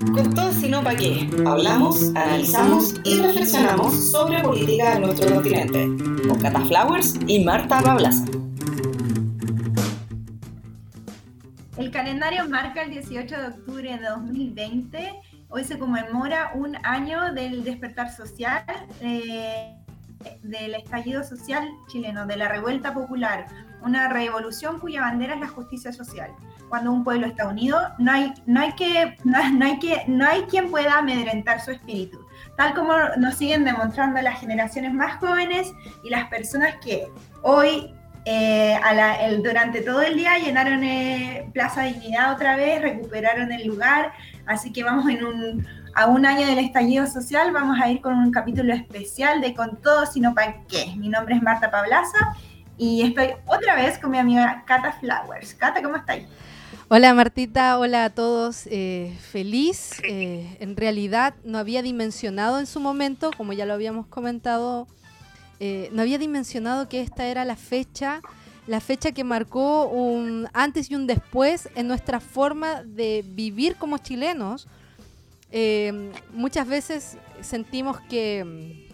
Con todo sino para qué, hablamos, analizamos y reflexionamos sobre política en nuestro continente. Con Cata Flowers y Marta Pablaza. El calendario marca el 18 de octubre de 2020. Hoy se conmemora un año del despertar social, eh, del estallido social chileno, de la revuelta popular, una revolución cuya bandera es la justicia social. Cuando un pueblo está unido, no hay, no hay, que, no, hay, que, no hay quien pueda amedrentar su espíritu, tal como nos siguen demostrando las generaciones más jóvenes y las personas que hoy, eh, durante todo el día, llenaron eh, Plaza Dignidad otra vez, recuperaron el lugar, así que vamos en un, a un año del estallido social, vamos a ir con un capítulo especial de Con todo, sino para qué. Mi nombre es Marta Pablaza y estoy otra vez con mi amiga Cata Flowers. Cata, ¿cómo estáis? Hola Martita, hola a todos. Eh, feliz. Eh, en realidad no había dimensionado en su momento, como ya lo habíamos comentado, eh, no había dimensionado que esta era la fecha, la fecha que marcó un antes y un después en nuestra forma de vivir como chilenos. muchas veces sentimos que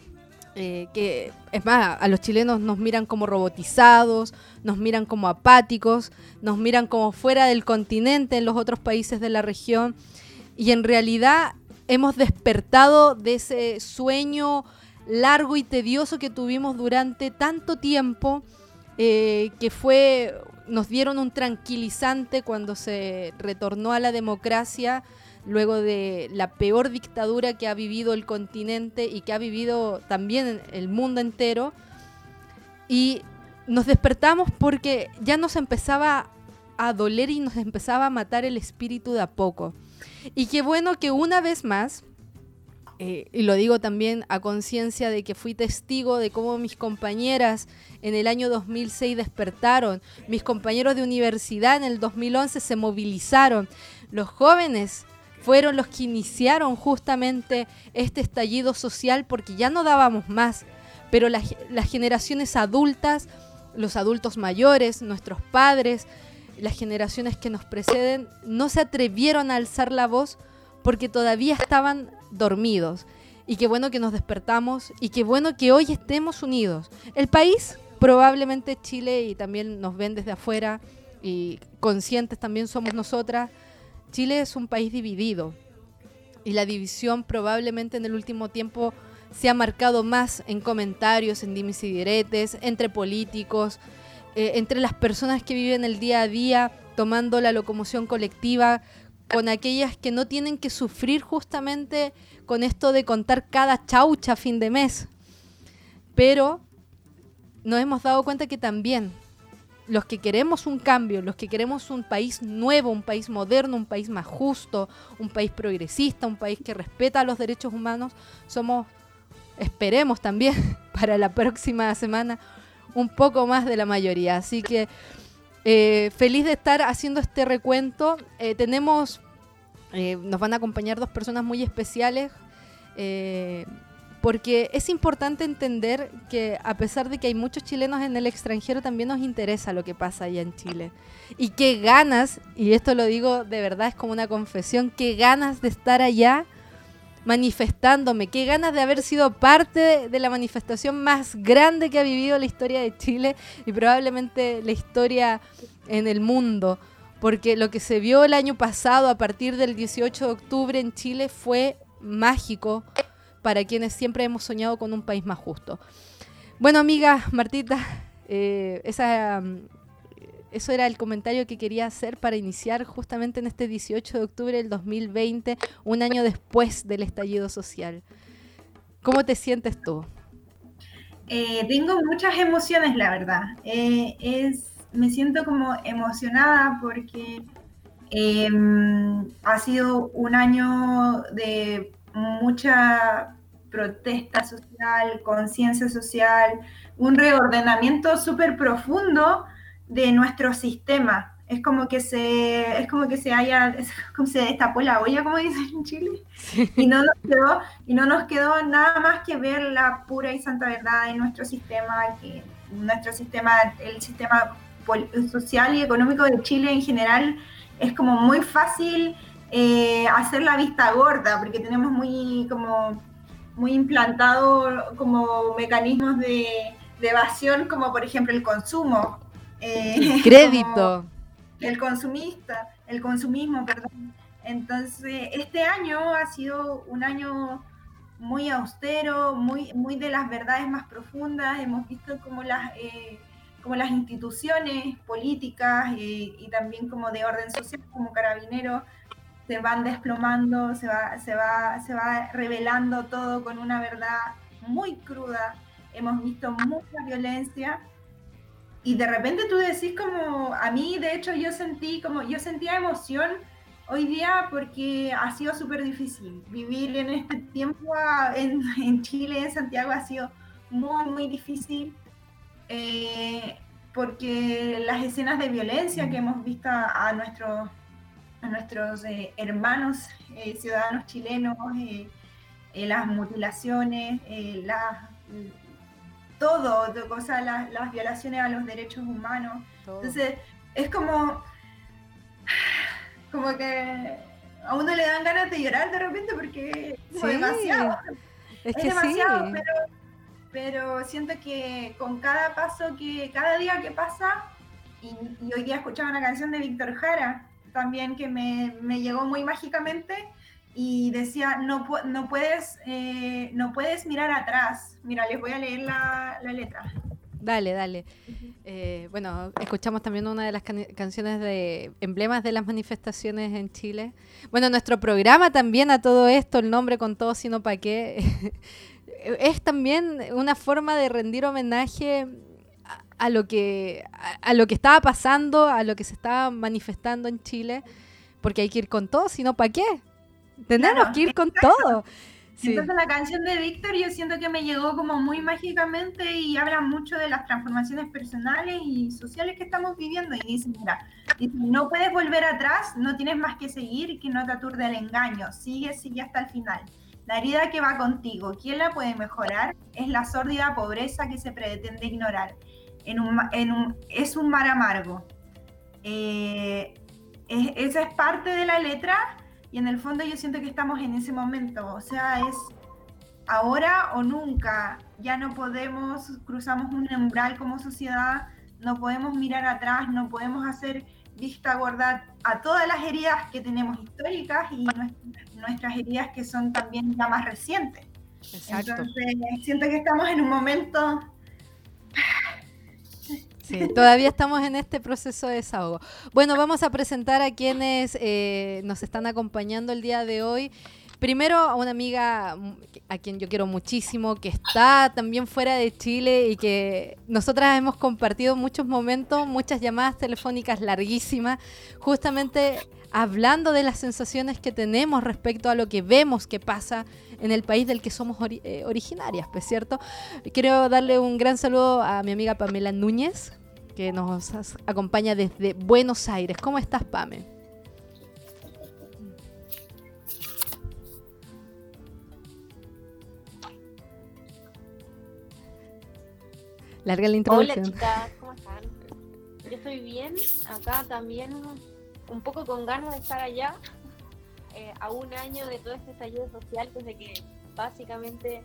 eh, que es más, a los chilenos nos miran como robotizados, nos miran como apáticos, nos miran como fuera del continente en los otros países de la región. Y en realidad hemos despertado de ese sueño largo y tedioso que tuvimos durante tanto tiempo, eh, que fue, nos dieron un tranquilizante cuando se retornó a la democracia luego de la peor dictadura que ha vivido el continente y que ha vivido también el mundo entero. Y nos despertamos porque ya nos empezaba a doler y nos empezaba a matar el espíritu de a poco. Y qué bueno que una vez más, eh, y lo digo también a conciencia de que fui testigo de cómo mis compañeras en el año 2006 despertaron, mis compañeros de universidad en el 2011 se movilizaron, los jóvenes fueron los que iniciaron justamente este estallido social porque ya no dábamos más, pero las, generaciones adultas, los adultos mayores, nuestros padres, las generaciones que nos preceden, no se atrevieron a alzar la voz porque todavía estaban dormidos. Y qué bueno que nos despertamos y qué bueno que hoy estemos unidos. El país, probablemente Chile y también nos ven desde afuera y conscientes también somos nosotras, Chile es un país dividido y la división probablemente en el último tiempo se ha marcado más en comentarios, en dimes y diretes, entre políticos, eh, entre las personas que viven el día a día tomando la locomoción colectiva, con aquellas que no tienen que sufrir justamente con esto de contar cada chaucha fin de mes. Pero nos hemos dado cuenta que también los que queremos un cambio, los que queremos un país nuevo, un país moderno, un país más justo, un país progresista, un país que respeta los derechos humanos, somos, esperemos también para la próxima semana, un poco más de la mayoría. Así que eh, feliz de estar haciendo este recuento. Eh, tenemos, eh, nos van a acompañar dos personas muy especiales porque es importante entender que a pesar de que hay muchos chilenos en el extranjero, también nos interesa lo que pasa allá en Chile. Y qué ganas, y esto lo digo de verdad, es como una confesión, qué ganas de estar allá manifestándome, qué ganas de haber sido parte de la manifestación más grande que ha vivido la historia de Chile y probablemente la historia en el mundo, porque lo que se vio el año pasado a partir del 18 de octubre en Chile fue mágico, para quienes siempre hemos soñado con un país más justo. Bueno, amiga Martita, eh, mm, eso era el comentario que quería hacer para iniciar justamente en este 18 de octubre del 2020, un año después del estallido social. ¿Cómo te sientes tú? Eh, tengo muchas emociones, la verdad. Eh, es, me siento como emocionada porque em, ha sido un año de mucha protesta social, conciencia social, un reordenamiento súper profundo de nuestro sistema. Es como que se, es como que se haya, como se destapó la olla, como dicen en Chile, y no nos quedó, y no nos quedó nada más que ver la pura y santa verdad en nuestro sistema, que nuestro sistema, el sistema social y económico de Chile en general es como muy fácil eh, hacer la vista gorda, porque tenemos muy como muy implantado como mecanismos de, evasión, como por ejemplo el consumo. Eh, crédito. El consumista, el consumismo, perdón. Entonces, este año ha sido un año muy austero, muy, muy de las verdades más profundas. Hemos visto como las, eh, como las instituciones políticas eh, y también como de orden social, como carabineros, se van desplomando, se va, se, va, se va revelando todo con una verdad muy cruda. Hemos visto mucha violencia y de repente tú decís como, a mí de hecho yo sentí como, yo sentía emoción hoy día porque ha sido súper difícil. Vivir en este tiempo en, en, Chile, en Santiago, ha sido muy, muy difícil. Eh, porque las escenas de violencia que hemos visto a nuestros a nuestros eh, hermanos eh, ciudadanos chilenos, eh, las mutilaciones, las, todo, o sea, las, las, violaciones a los derechos humanos. Entonces, es como, como que a uno le dan ganas de llorar de repente porque es demasiado. Es, demasiado, pero, pero siento que con cada paso que, cada día que pasa, y, y hoy día escuchaba una canción de Víctor Jara, también que me, me llegó muy mágicamente y decía, no, no, puedes, eh, no puedes mirar atrás. Mira, les voy a leer la, la letra. Dale, dale. Eh, bueno, escuchamos también una de las canciones de emblemas de las manifestaciones en Chile. Bueno, nuestro programa también a todo esto, el nombre con todo, sino para qué, es también una forma de rendir homenaje a lo que a, lo que estaba pasando, a lo que se estaba manifestando en Chile, porque hay que ir con todo, si no, ¿para qué? Tenemos que ir con todo. Entonces la canción de Víctor yo siento que me llegó como muy mágicamente y habla mucho de las transformaciones personales y sociales que estamos viviendo y dice, mira, no puedes volver atrás, no tienes más que seguir, que no te aturde el engaño, sigue, sigue hasta el final. La herida que va contigo, ¿quién la puede mejorar? Es la sórdida pobreza que se pretende ignorar es un mar amargo. Eh, esa es parte de la letra y en el fondo yo siento que estamos en ese momento, o sea, es ahora o nunca, ya no podemos, cruzamos un umbral como sociedad, no podemos mirar atrás, no podemos hacer vista gorda a todas las heridas que tenemos históricas y nuestras heridas que son también ya más recientes. Entonces, siento que estamos en un momento Sí, todavía estamos en este proceso de desahogo. Bueno, vamos a presentar a quienes eh, nos están acompañando el día de hoy. Primero a una amiga a quien yo quiero muchísimo, que está también fuera de Chile y que nosotras hemos compartido muchos momentos, muchas llamadas telefónicas larguísimas, justamente hablando de las sensaciones que tenemos respecto a lo que vemos que pasa en el país del que somos eh, originarias, pues cierto. Quiero darle un gran saludo a mi amiga Pamela Núñez, que nos acompaña desde Buenos Aires. ¿Cómo estás, Pame? Larga la introducción. Hola chicas, ¿cómo están? Yo estoy bien, acá también un poco con ganas de estar allá, eh, a un año de todo este estallido social, desde que básicamente,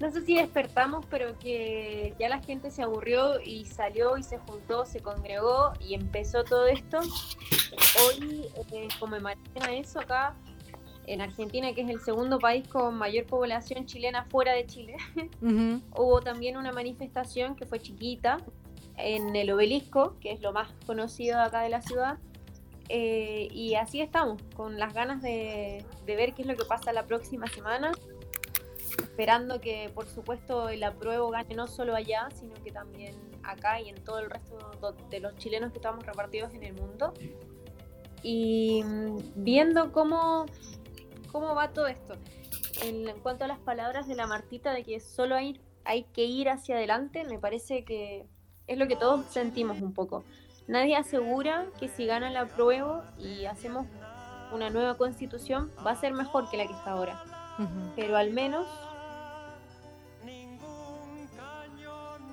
no sé si despertamos, pero que ya la gente se aburrió y salió y se juntó, se congregó y empezó todo esto. Hoy eh, conmemoran eso acá en Argentina, que es el segundo país con mayor población chilena fuera de Chile. Hubo también una manifestación que fue chiquita en el obelisco, que es lo más conocido acá de la ciudad, eh, y así estamos, con las ganas de, ver qué es lo que pasa la próxima semana, esperando que por supuesto el apruebo gane no solo allá, sino que también acá y en todo el resto de los chilenos que estamos repartidos en el mundo. Y mm, viendo cómo, cómo va todo esto. En, cuanto a las palabras de la Martita de que solo hay, hay que ir hacia adelante, me parece que es lo que todos sentimos un poco Nadie asegura que si gana la prueba y hacemos una nueva constitución va a ser mejor que la que está ahora. Pero al menos...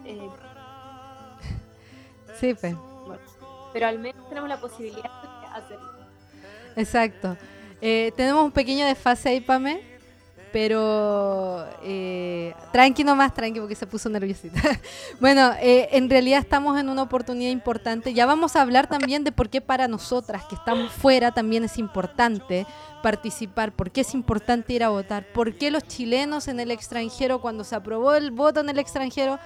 Eh, sí, Pero al menos tenemos la posibilidad de hacerlo. Exacto. Eh, tenemos un pequeño desfase ahí, Pame. Pero eh, tranqui nomás, tranqui, porque se puso nerviosita. bueno, eh, en realidad estamos en una oportunidad importante. Ya vamos a hablar también de por qué para nosotras que estamos fuera también es importante participar, por qué es importante ir a votar, por qué los chilenos en el extranjero, cuando se aprobó el voto en el extranjero,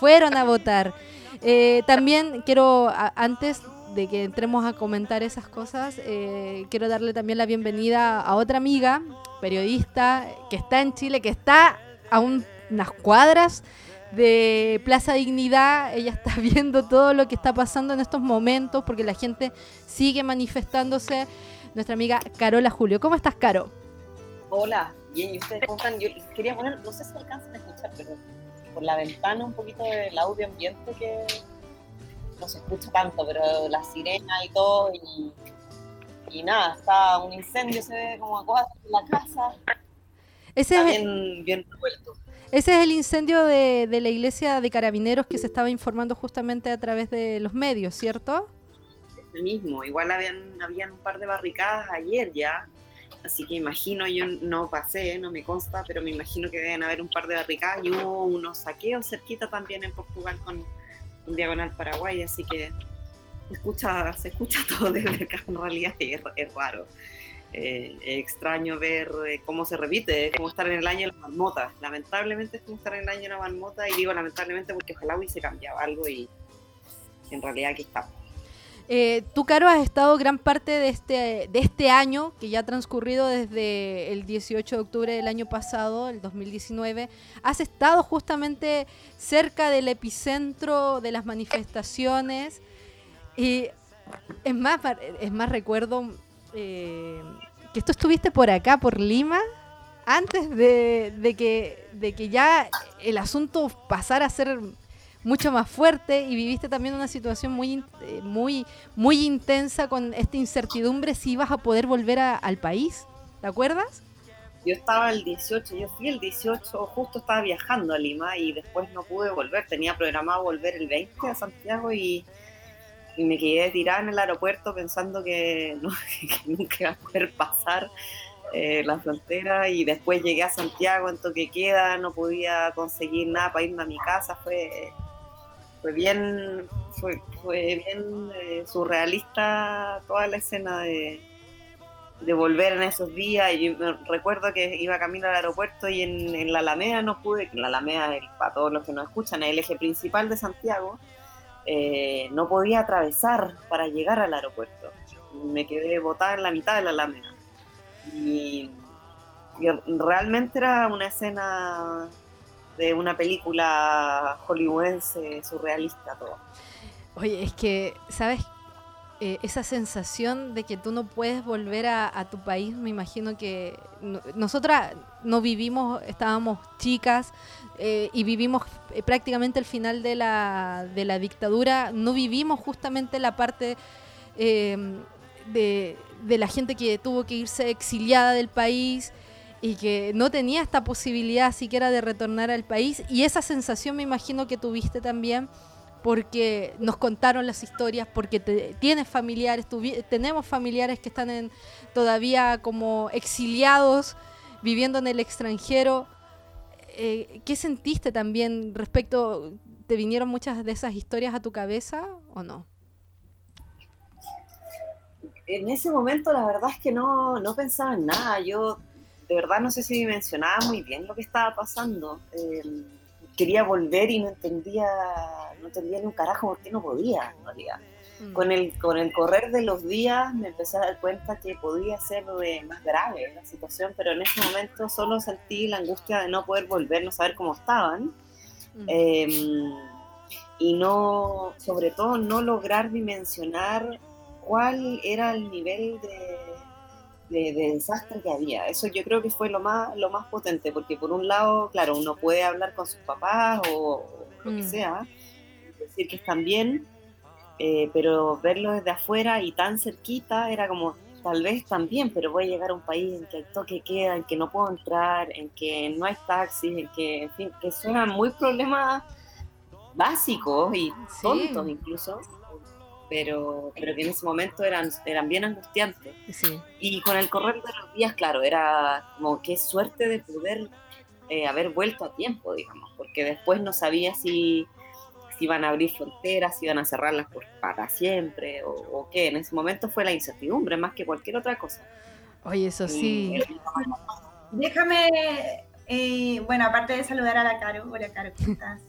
fueron a votar. Eh, también quiero, antes de que entremos a comentar esas cosas, eh, quiero darle también la bienvenida a otra amiga, periodista, que está en Chile, que está a unas cuadras de Plaza Dignidad. Ella está viendo todo lo que está pasando en estos momentos porque la gente sigue manifestándose. Nuestra amiga Carola Julio. ¿Cómo estás, Caro? Hola, bien, ¿y ustedes cómo están? Yo quería poner, no sé si alcanzan a escuchar, pero por la ventana un poquito del audio ambiente que no se escucha tanto, pero la sirena y todo, y, nada, está un incendio, se ve como a en la casa. Ese es, bien, revuelto. Ese es el incendio de, de, la iglesia de carabineros que se estaba informando justamente a través de los medios, ¿cierto? Ese mismo, igual habían, habían un par de barricadas ayer ya, así que imagino, yo no pasé, no me consta, pero me imagino que deben haber un par de barricadas y hubo unos saqueos cerquita también en Portugal con diagonal Paraguay, así que se escucha, se escucha todo desde acá, en realidad es, es raro. Eh, extraño ver eh, cómo se repite, es como estar en el año de la marmota. Lamentablemente es como estar en el año de la marmota y digo lamentablemente porque ojalá hubiese cambiado algo y en realidad aquí estamos. Eh, tú, Caro, has estado gran parte de este, este año, que ya ha transcurrido desde el 18 de octubre del año pasado, el 2019. Has estado justamente cerca del epicentro de las manifestaciones. Y es más, es más recuerdo eh, que tú estuviste por acá, por Lima, antes de, que, de que ya el asunto pasara a ser mucho más fuerte y viviste también una situación muy, eh, muy, muy intensa con esta incertidumbre si ibas a poder volver al país. ¿Te acuerdas? Yo estaba el 18, yo fui el 18, justo estaba viajando a Lima y después no pude volver. Tenía programado volver el 20 a Santiago y, me quedé tirada en el aeropuerto pensando que, nunca iba a poder pasar eh, la frontera y después llegué a Santiago en toque queda, no podía conseguir nada para irme a mi casa, fue fue bien, fue, fue bien eh, surrealista toda la escena de, de volver en esos días. Y recuerdo que iba camino al aeropuerto y en, la Alameda no pude, la Alameda, para todos los que nos escuchan, es el eje principal de Santiago, eh, no podía atravesar para llegar al aeropuerto. Me quedé botada en la mitad de la Alameda. y realmente era una escena de una película hollywoodense surrealista todo. Oye, es que, ¿sabes? Eh, esa sensación de que tú no puedes volver a, tu país, me imagino que nosotras no vivimos, estábamos chicas eh, y vivimos eh, prácticamente el final de la, de la dictadura, no vivimos justamente la parte de, de la gente que tuvo que irse exiliada del país y que no tenía esta posibilidad siquiera de retornar al país. Y esa sensación me imagino que tuviste también porque nos contaron las historias, porque tienes familiares, tenemos familiares que están en, todavía como exiliados, viviendo en el extranjero. Eh, ¿Qué sentiste también respecto, te vinieron muchas de esas historias a tu cabeza o no? En ese momento la verdad es que no, no pensaba en nada. Yo de verdad no sé si dimensionaba muy bien lo que estaba pasando. Em, quería volver y no entendía, no entendía ni un carajo por qué no podía, en realidad. Mm. Con, el, con el correr de los días me empecé a dar cuenta que podía ser más grave la situación, pero en ese momento solo sentí la angustia de no poder volver, no saber cómo estaban. Mm. Em, y no, sobre todo, no lograr dimensionar cuál era el nivel de de, desastre que había. Eso yo creo que fue lo más, lo más potente, porque por un lado, claro, uno puede hablar con sus papás o, lo que mm. sea, decir que están bien, eh, pero verlo desde afuera y tan cerquita era como, tal vez también, pero voy a llegar a un país en que el toque queda, en que no puedo entrar, en que no hay taxis, en que, en fin, que suenan muy problemas básicos y tontos incluso, pero, pero que en ese momento eran, eran bien angustiantes. Sí. Y con el correr de los días, claro, era como qué suerte de poder eh, haber vuelto a tiempo, digamos, porque después no sabía si, si iban a abrir fronteras, si iban a cerrarlas por, para siempre o, o qué. En ese momento fue la incertidumbre más que cualquier otra cosa. Oye, eso sí. Y- Déjame, eh, bueno, aparte de saludar a la Caro, hola Caro, ¿cómo estás?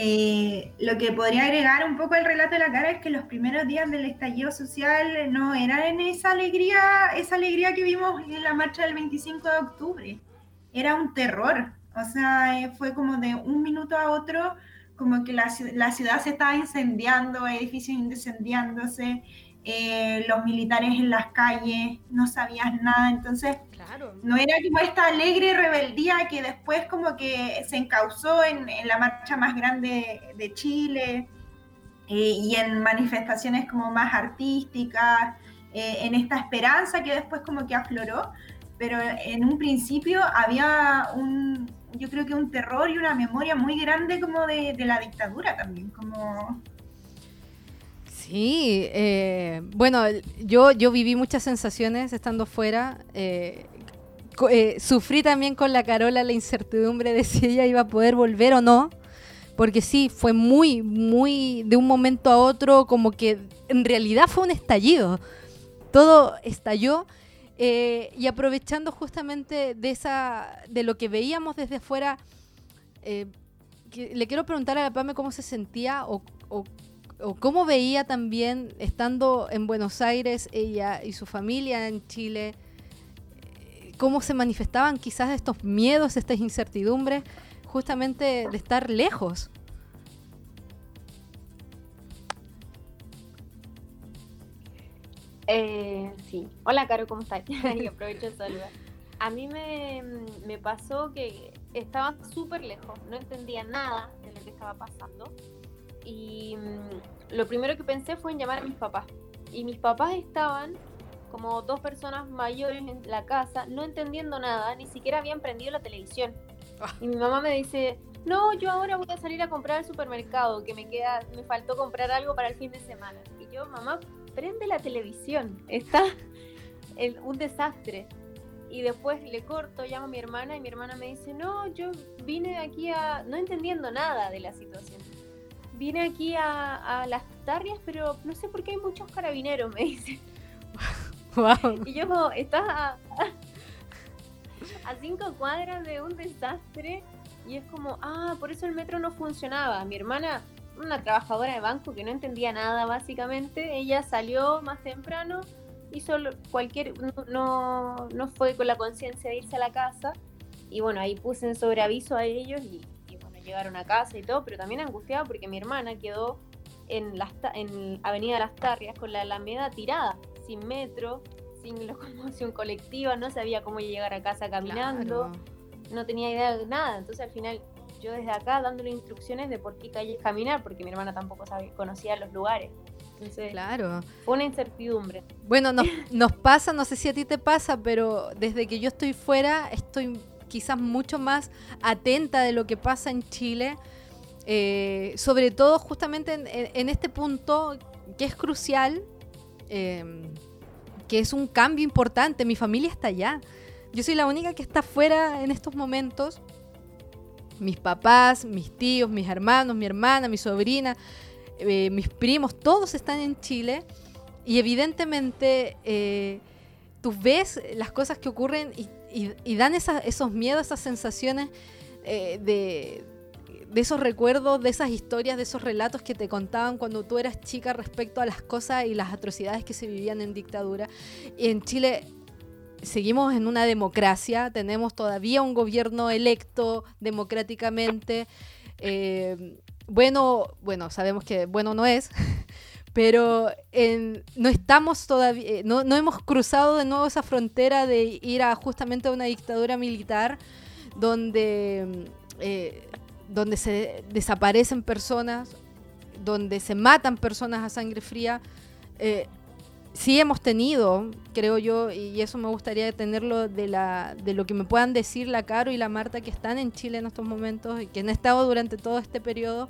Eh, lo que podría agregar un poco al relato de la cara es que los primeros días del estallido social no eran esa alegría, esa alegría que vimos en la marcha del 25 de octubre. Era un terror. O sea, eh, fue como de un minuto a otro, como que la, la ciudad se estaba incendiando, edificios incendiándose, eh, los militares en las calles, no sabías nada. Entonces, Claro. no era como esta alegre rebeldía que después como que se encauzó en, en la marcha más grande de Chile eh, y en manifestaciones como más artísticas, eh, en esta esperanza que después como que afloró, pero en un principio había un, yo creo que un terror y una memoria muy grande como de, de la dictadura también, como... Sí, eh, bueno, yo, yo viví muchas sensaciones estando fuera. eh, eh, sufrí también con la Carola la incertidumbre de si ella iba a poder volver o no. Porque sí, fue muy, muy de un momento a otro, como que en realidad fue un estallido. Todo estalló. eh, y aprovechando justamente de esa, de lo que veíamos desde afuera, le quiero preguntar a la Pame cómo se sentía o o cómo veía también, estando en Buenos Aires, ella y su familia en Chile, eh, cómo se manifestaban quizás estos miedos, estas incertidumbres, justamente de estar lejos. Eh, sí. Hola, Caro, ¿cómo estás? y aprovecho de saludar. A mí me, me pasó que estaba súper lejos, no entendía nada de lo que estaba pasando. Y mm, lo primero que pensé fue en llamar a mis papás. Y mis papás estaban como dos personas mayores en la casa, no entendiendo nada, ni siquiera habían prendido la televisión. Y mi mamá me dice, no, yo ahora voy a salir a comprar al supermercado, que me queda, me faltó comprar algo para el fin de semana. Y yo, mamá, prende la televisión, está el- un desastre. Y después le corto, llamo a mi hermana y mi hermana me dice, no, yo vine aquí a, no entendiendo nada de la situación. Vine aquí a, a las tarrias, pero no sé por qué hay muchos carabineros, me dice. Wow. Y yo como, estás a, a cinco cuadras de un desastre y es como, ah, por eso el metro no funcionaba. Mi hermana, una trabajadora de banco que no entendía nada básicamente, ella salió más temprano, hizo cualquier, no, no, fue con la conciencia de irse a la casa y bueno, ahí puse en sobreaviso a ellos y, llegaron a casa y todo, pero también angustiada porque mi hermana quedó en, las, en Avenida Las Tarrias con la Alameda tirada, sin metro, sin locomoción colectiva, no sabía cómo llegar a casa caminando, Claro. no tenía idea de nada. Entonces al final yo desde acá dándole instrucciones de por qué calles caminar, porque mi hermana tampoco sabía, conocía los lugares. Entonces Claro. fue una incertidumbre. Bueno, nos, nos pasa, no sé si a ti te pasa, pero desde que yo estoy fuera estoy quizás mucho más atenta de lo que pasa en Chile, eh, sobre todo justamente en, este punto que es crucial, eh, que es un cambio importante. Mi familia está allá. Yo soy la única que está fuera en estos momentos. Mis papás, mis tíos, mis hermanos, mi hermana, mi sobrina, eh, mis primos, todos están en Chile. Y evidentemente eh, tú ves las cosas que ocurren y, y- dan esa- esos miedos, esas sensaciones eh, de, de esos recuerdos, de esas historias, de esos relatos que te contaban cuando tú eras chica respecto a las cosas y las atrocidades que se vivían en dictadura. Y en Chile seguimos en una democracia, tenemos todavía un gobierno electo democráticamente. eh, bueno, bueno, sabemos que bueno no es, pero no estamos todavía, eh, no, no hemos cruzado de nuevo esa frontera de ir a justamente a una dictadura militar donde, mm, eh, donde se desaparecen personas, donde se matan personas a sangre fría. Eh, sí hemos tenido, creo yo, y eso me gustaría tenerlo de, la, de lo que me puedan decir la Caro y la Marta que están en Chile en estos momentos y que han estado durante todo este periodo,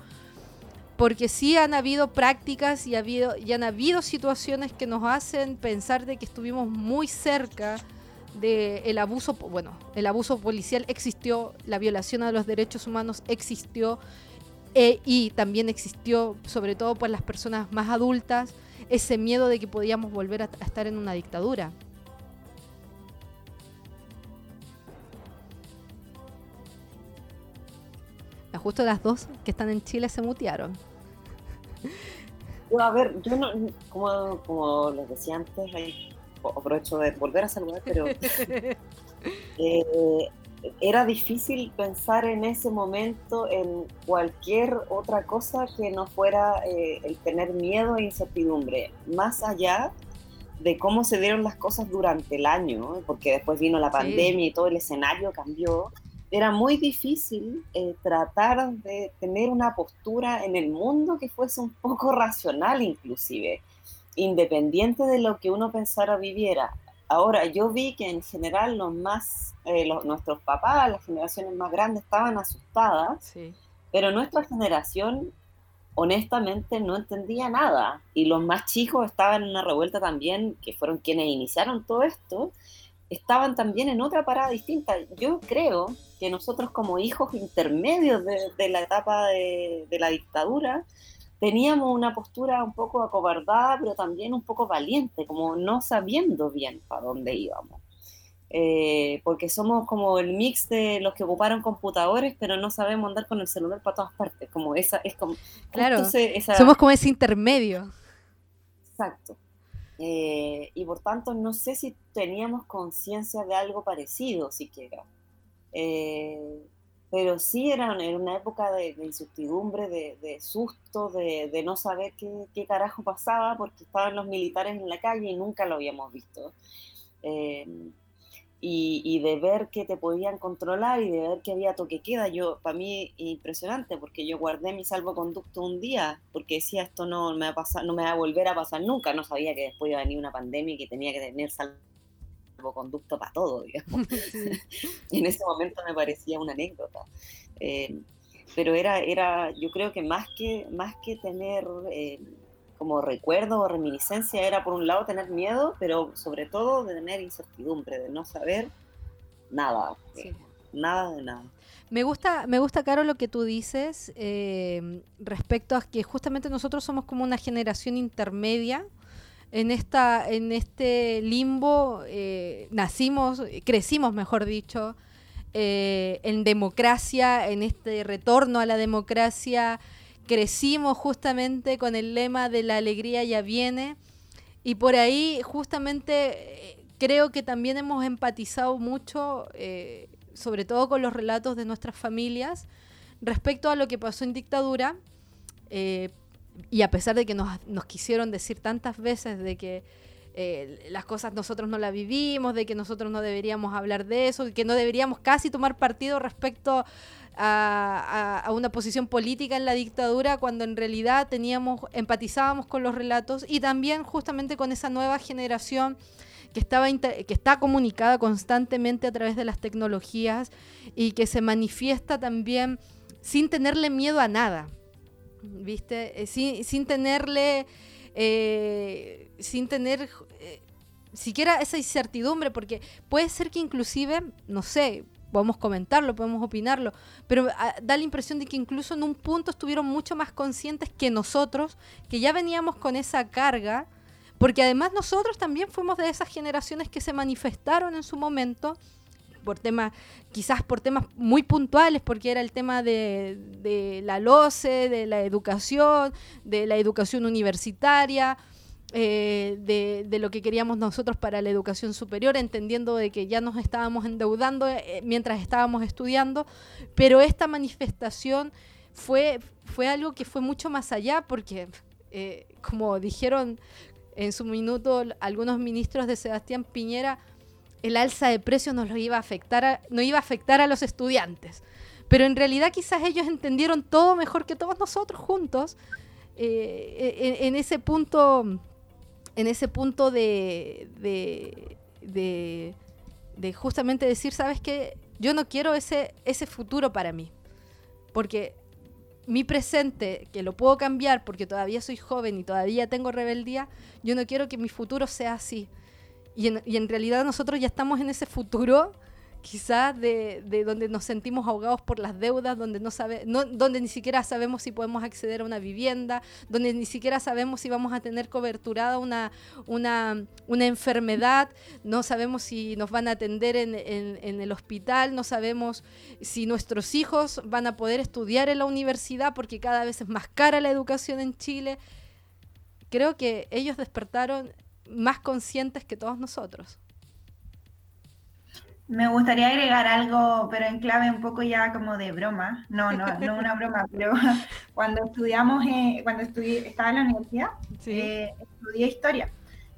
porque sí han habido prácticas y, ha habido, y han habido situaciones que nos hacen pensar de que estuvimos muy cerca del el abuso, bueno, el abuso policial existió, la violación a los derechos humanos existió e, y también existió, sobre todo por las personas más adultas, ese miedo de que podíamos volver a, a estar en una dictadura. Justo las dos que están en Chile se mutearon. A ver, yo no, como, como les decía antes, ahí aprovecho de volver a saludar, pero eh, era difícil pensar en ese momento en cualquier otra cosa que no fuera eh, el tener miedo e incertidumbre, más allá de cómo se dieron las cosas durante el año, porque después vino la pandemia y todo el escenario cambió. Era muy difícil eh, tratar de tener una postura en el mundo que fuese un poco racional inclusive independiente de lo que uno pensara viviera. Ahora, yo vi que en general los más, eh, nuestros papás, las generaciones más grandes estaban asustadas, pero nuestra generación honestamente no entendía nada. Y los más chicos estaban en una revuelta también, que fueron quienes iniciaron todo esto, estaban también en otra parada distinta. Yo creo que nosotros como hijos intermedios de, la etapa de, de la dictadura, teníamos una postura un poco acobardada, pero también un poco valiente, como no sabiendo bien para dónde íbamos. Eh, porque somos como el mix de los que ocuparon computadores, pero no sabemos andar con el celular para todas partes. Como esa, es como. Claro, somos como ese intermedio. Exacto. Eh, y por tanto, no sé si teníamos conciencia de algo parecido siquiera. Eh, pero sí era, una época de, incertidumbre, de, susto, de, no saber qué, carajo pasaba, porque estaban los militares en la calle y nunca lo habíamos visto. Em, y, de ver que te podían controlar y de ver que había toque queda, yo, para mí impresionante, porque yo guardé mi salvoconducto un día, porque decía esto no me, va a pasar, no me va a volver a pasar nunca, no sabía que después iba a venir una pandemia y que tenía que tener salvoconducto conducto para todo, digamos. en ese momento me parecía una anécdota. Eh, pero era, era, yo creo que más que, más que tener eh, como recuerdo o reminiscencia, era por un lado tener miedo, pero sobre todo de tener incertidumbre, de no saber nada, eh, nada de nada. Me gusta, me gusta, Caro, lo que tú dices respecto a que justamente nosotros somos como una generación intermedia en, esta, en este limbo eh, nacimos, crecimos, mejor dicho, eh, en democracia, en este retorno a la democracia, crecimos justamente con el lema de la alegría ya viene. Y por ahí justamente eh, creo que también hemos empatizado mucho, sobre todo con los relatos de nuestras familias, respecto a lo que pasó en dictadura. Y a pesar de que nos, quisieron decir tantas veces de que eh, las cosas nosotros no las vivimos, de que nosotros no deberíamos hablar de eso, que no deberíamos casi tomar partido respecto a, una posición política en la dictadura, cuando en realidad teníamos, empatizábamos con los relatos y también justamente con esa nueva generación que, estaba que está comunicada constantemente a través de las tecnologías y que se manifiesta también sin tenerle miedo a nada. ¿viste? Eh, sin, tenerle, eh, sin tener eh, siquiera esa incertidumbre, porque puede ser que inclusive, no sé, podemos comentarlo, podemos opinarlo, pero ah, da la impresión de que incluso en un punto estuvieron mucho más conscientes que nosotros, que ya veníamos con esa carga, porque además nosotros también fuimos de esas generaciones que se manifestaron en su momento por temas, quizás por temas muy puntuales, porque era el tema de, la LOCE, de la educación, de la educación universitaria, eh, de, lo que queríamos nosotros para la educación superior, entendiendo de que ya nos estábamos endeudando eh, mientras estábamos estudiando, pero esta manifestación fue, fue algo que fue mucho más allá, porque eh, como dijeron en su minuto algunos ministros de Sebastián Piñera, el alza de precios nos lo iba a afectar no iba a afectar a los estudiantes. Pero en realidad quizás ellos entendieron todo mejor que todos nosotros juntos eh, en, ese punto, en ese punto de, de, de, justamente decir, ¿sabes qué? Yo no quiero ese, ese futuro para mí. Porque mi presente, que lo puedo cambiar porque todavía soy joven y todavía tengo rebeldía, yo no quiero que mi futuro sea así. Y en, y en realidad nosotros ya estamos en ese futuro quizás de, de, donde nos sentimos ahogados por las deudas, donde, no sabe, no, donde ni siquiera sabemos si podemos acceder a una vivienda, donde ni siquiera sabemos si vamos a tener coberturada una, una, una enfermedad, no sabemos si nos van a atender en, en, en, el hospital, no sabemos si nuestros hijos van a poder estudiar en la universidad porque cada vez es más cara la educación en Chile. Creo que ellos despertaron más conscientes que todos nosotros. Me gustaría agregar algo, pero en clave un poco ya como de broma. No, no, no una broma, pero cuando estudiamos, eh, cuando estudié, estaba en la universidad, sí. eh, estudié historia.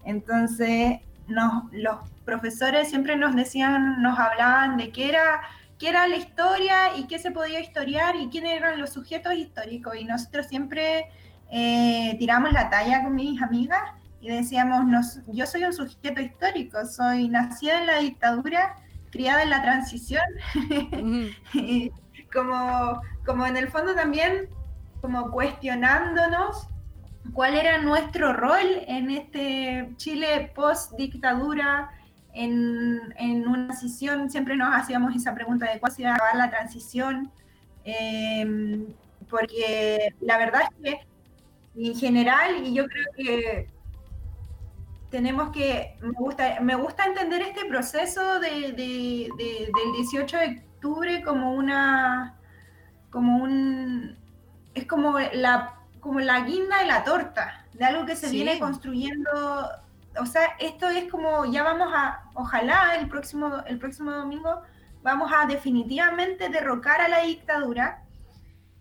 Entonces, nos, los profesores siempre nos decían, nos hablaban de qué era, qué era la historia y qué se podía historiar y quiénes eran los sujetos históricos. Y nosotros siempre eh, tiramos la talla con mis amigas y decíamos, nos, yo soy un sujeto histórico, soy nacida en la dictadura criada en la transición, como, como en el fondo también como cuestionándonos cuál era nuestro rol en este Chile post dictadura, en, en, una transición, siempre nos hacíamos esa pregunta de cuándo se iba a acabar la transición, eh, porque la verdad es que en general, y yo creo que tenemos que, me gusta, me gusta entender este proceso de, de, de, del 18 de octubre como una, como un, es como la, como la guinda de la torta, de algo que se sí. viene construyendo, o sea, esto es como, ya vamos a, ojalá el próximo, el próximo domingo vamos a definitivamente derrocar a la dictadura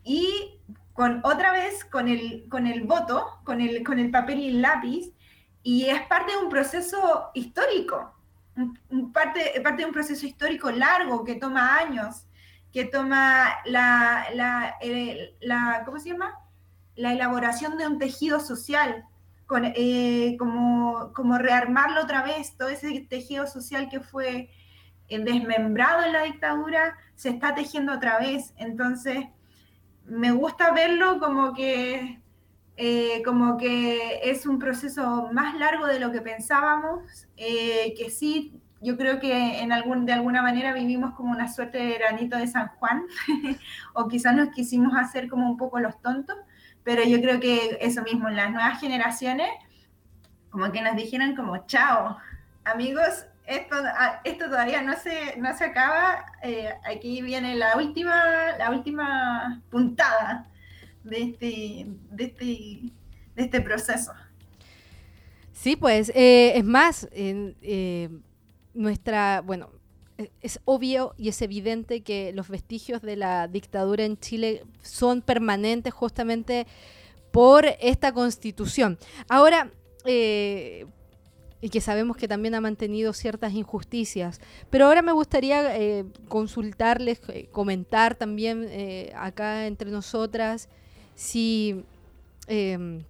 y con otra vez con el, con el voto, con el, con el papel y el lápiz, y es parte de un proceso histórico, un, parte, parte de un proceso histórico largo que toma años, que toma la, la, el, la ¿cómo se llama? La elaboración de un tejido social, con, eh, como, como rearmarlo otra vez, todo ese tejido social que fue eh, desmembrado en la dictadura, se está tejiendo otra vez. Entonces, me gusta verlo como que eh, como que es un proceso más largo de lo que pensábamos, eh, que sí, yo creo que en algún, de alguna manera vivimos como una suerte de granito de San Juan, o quizás nos quisimos hacer como un poco los tontos, pero yo creo que eso mismo, las nuevas generaciones, como que nos dijeran como, chao, amigos, esto, ah, esto todavía no se, no se acaba, eh, aquí viene la última, la última puntada de este, de este, de este proceso. Sí, pues, eh, es más, eh, nuestra, bueno, e, es obvio y es evidente que los vestigios de la dictadura en Chile son permanentes justamente por esta constitución. Ahora, eh, y que sabemos que también ha mantenido ciertas injusticias. Pero ahora me gustaría consultarles, comentar también acá entre nosotras si, eh,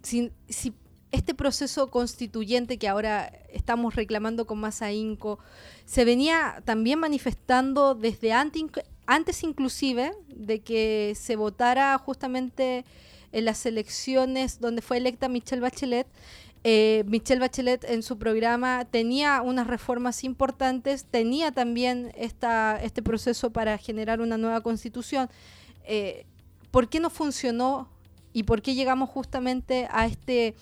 si, si, este proceso constituyente que ahora estamos reclamando con más ahínco se venía también manifestando desde antes, antes inclusive de que se votara justamente en las elecciones donde fue electa Michelle Bachelet. Eh, Michelle Bachelet en su programa tenía unas reformas importantes, tenía también esta, este proceso para generar una nueva constitución. Eh, ¿por qué no funcionó y por qué llegamos justamente a este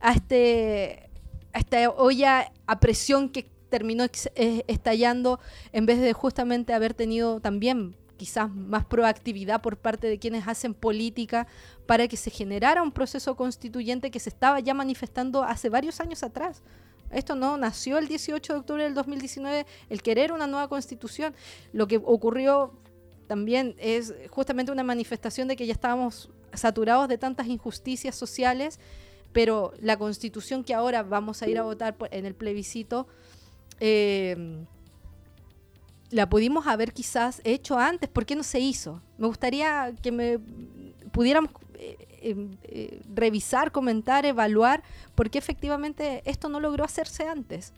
a este esta olla a presión que terminó eh, estallando en vez de justamente haber tenido también quizás más proactividad por parte de quienes hacen política para que se generara un proceso constituyente que se estaba ya manifestando hace varios años atrás. Esto no nació el 18 de octubre del 2019, el querer una nueva constitución. Lo que ocurrió también es justamente una manifestación de que ya estábamos saturados de tantas injusticias sociales, pero la constitución que ahora vamos a ir a votar en el plebiscito, eh, la pudimos haber quizás hecho antes, ¿por qué no se hizo? Me gustaría que me pudiéramos eh, eh, eh, revisar, comentar, evaluar por qué efectivamente esto no logró hacerse antes,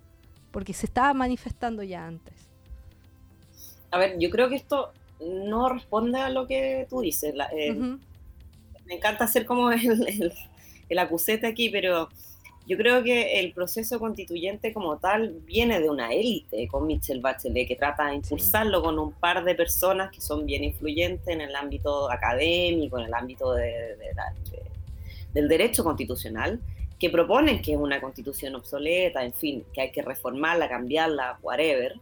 porque se estaba manifestando ya antes. A ver, yo creo que esto no responde a lo que tú dices. Eh, me encanta hacer como el, el, acusete aquí, pero yo creo que el proceso constituyente como tal viene de una élite con Michelle Bachelet, que trata de impulsarlo con un par de personas que son bien influyentes en el ámbito académico, en el ámbito del derecho constitucional, que proponen que es una constitución obsoleta, en fin, que hay que reformarla, cambiarla, whatever.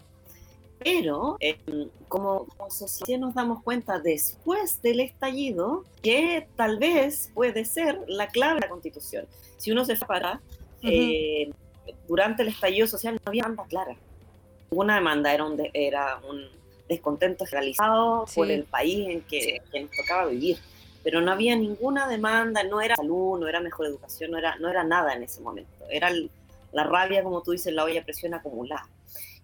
Pero em, como, sociedad nos damos cuenta después del estallido que tal vez puede ser la clave de la constitución. Si uno se para, eh, durante el estallido social no había demanda clara. Ninguna demanda era un, era un descontento realizado por el país en que, que, nos tocaba vivir. Pero no había ninguna demanda, no era salud, no era mejor educación, no era, no era nada en ese momento. Era la rabia, como tú dices, la olla de presión acumulada.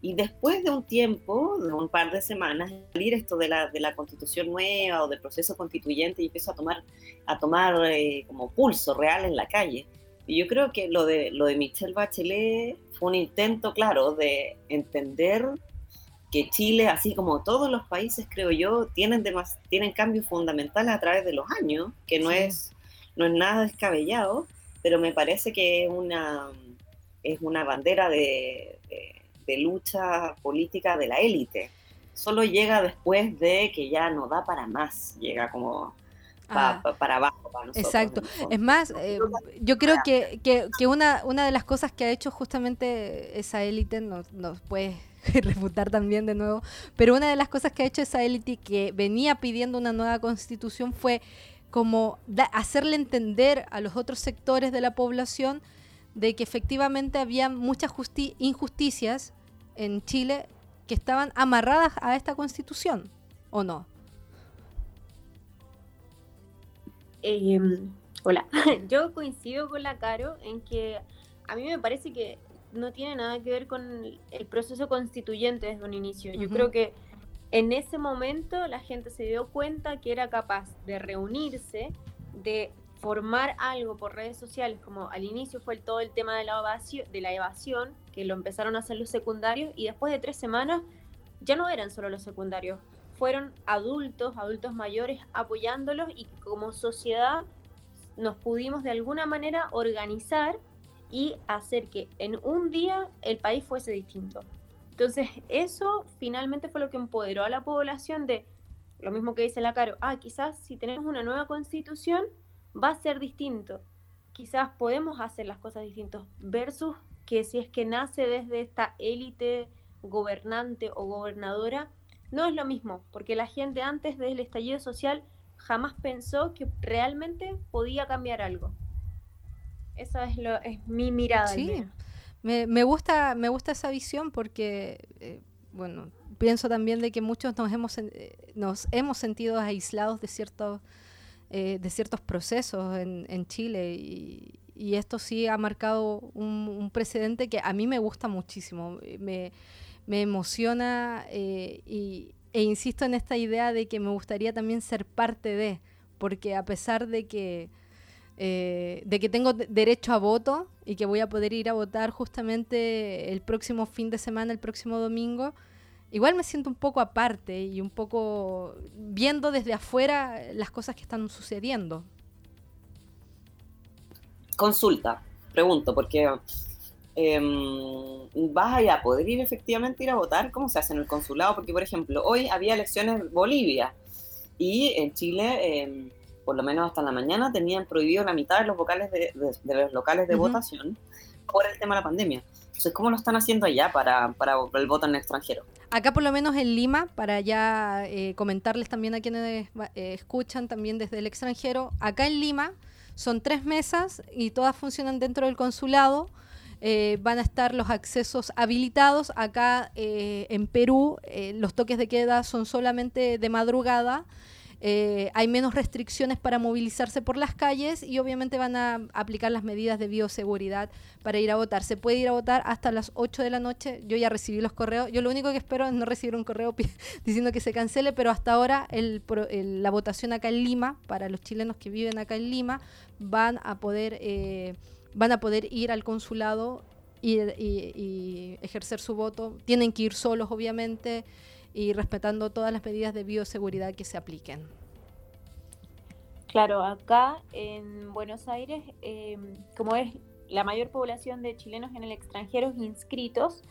Y después de un tiempo, de un par de semanas, salir esto de la, de la constitución nueva o del proceso constituyente y empezó a tomar, a tomar eh, como pulso real en la calle. Y yo creo que lo de, lo de Michelle Bachelet fue un intento, claro, de entender que Chile, así como todos los países, creo yo, tienen, tienen cambios fundamentales a través de los años, que no, es, no es nada descabellado, pero me parece que es una, es una bandera de de lucha política de la élite. Solo llega después de que ya no da para más, llega como ah. para abajo. Para nosotros, exacto. Es más, eh, yo creo que, que, una, una de las cosas que ha hecho justamente esa élite, nos, nos puede refutar también de nuevo, pero una de las cosas que ha hecho esa élite que venía pidiendo una nueva constitución fue como hacerle entender a los otros sectores de la población de que efectivamente había muchas injusticias en Chile que estaban amarradas a esta constitución, ¿o no? Em, hola, yo coincido con la Caro en que a mí me parece que no tiene nada que ver con el proceso constituyente desde un inicio. Yo creo que en ese momento la gente se dio cuenta que era capaz de reunirse, de formar algo por redes sociales, como al inicio fue todo el tema de la, evasión, de la evasión, que lo empezaron a hacer los secundarios, y después de tres semanas ya no eran solo los secundarios, fueron adultos, adultos mayores apoyándolos y como sociedad nos pudimos de alguna manera organizar y hacer que en un día el país fuese distinto. Entonces eso finalmente fue lo que empoderó a la población de lo mismo que dice la Caro, ah, quizás si tenemos una nueva constitución, va a ser distinto. Quizás podemos hacer las cosas distintas versus que si es que nace desde esta élite gobernante o gobernadora, no es lo mismo, porque la gente antes del estallido social jamás pensó que realmente podía cambiar algo. Esa es, lo, es mi mirada. Sí, me, me, gusta, me gusta esa visión porque, eh, bueno, pienso también de que muchos nos hemos, eh, nos hemos sentido aislados de ciertos eh, de ciertos procesos en, en Chile y, y, esto sí ha marcado un, precedente que a mí me gusta muchísimo, me, me emociona eh, y, e insisto en esta idea de que me gustaría también ser parte de, porque a pesar de que, eh, de que tengo derecho a voto y que voy a poder ir a votar justamente el próximo fin de semana, el próximo domingo, igual me siento un poco aparte y un poco viendo desde afuera las cosas que están sucediendo. Consulta, pregunto, porque eh, vas a poder ir efectivamente ir a votar, ¿cómo se hace en el consulado? Porque, por ejemplo, hoy había elecciones en Bolivia y en Chile, em, por lo menos hasta la mañana, tenían prohibido la mitad de los, vocales de, los locales de votación por el tema de la pandemia. ¿Cómo lo están haciendo allá para, para el voto en el extranjero? Acá por lo menos en Lima, para ya eh, comentarles también a quienes eh, escuchan también desde el extranjero, acá en Lima son tres mesas y todas funcionan dentro del consulado. Eh, van a estar los accesos habilitados. Acá en Perú los toques de queda son solamente de madrugada. Eh, hay menos restricciones para movilizarse por las calles y obviamente van a aplicar las medidas de bioseguridad para ir a votar. Se puede ir a votar hasta las 8 de la noche. Yo ya recibí los correos. Yo lo único que espero es no recibir un correo diciendo que se cancele, pero hasta ahora la votación acá en Lima, para los chilenos que viven acá en Lima, van a poder, eh, van a poder ir al consulado y ejercer su voto. Tienen que ir solos, obviamente. Y respetando todas las medidas de bioseguridad que se apliquen. Claro, acá en Buenos Aires, eh, como es la mayor población de chilenos en el extranjero inscritos,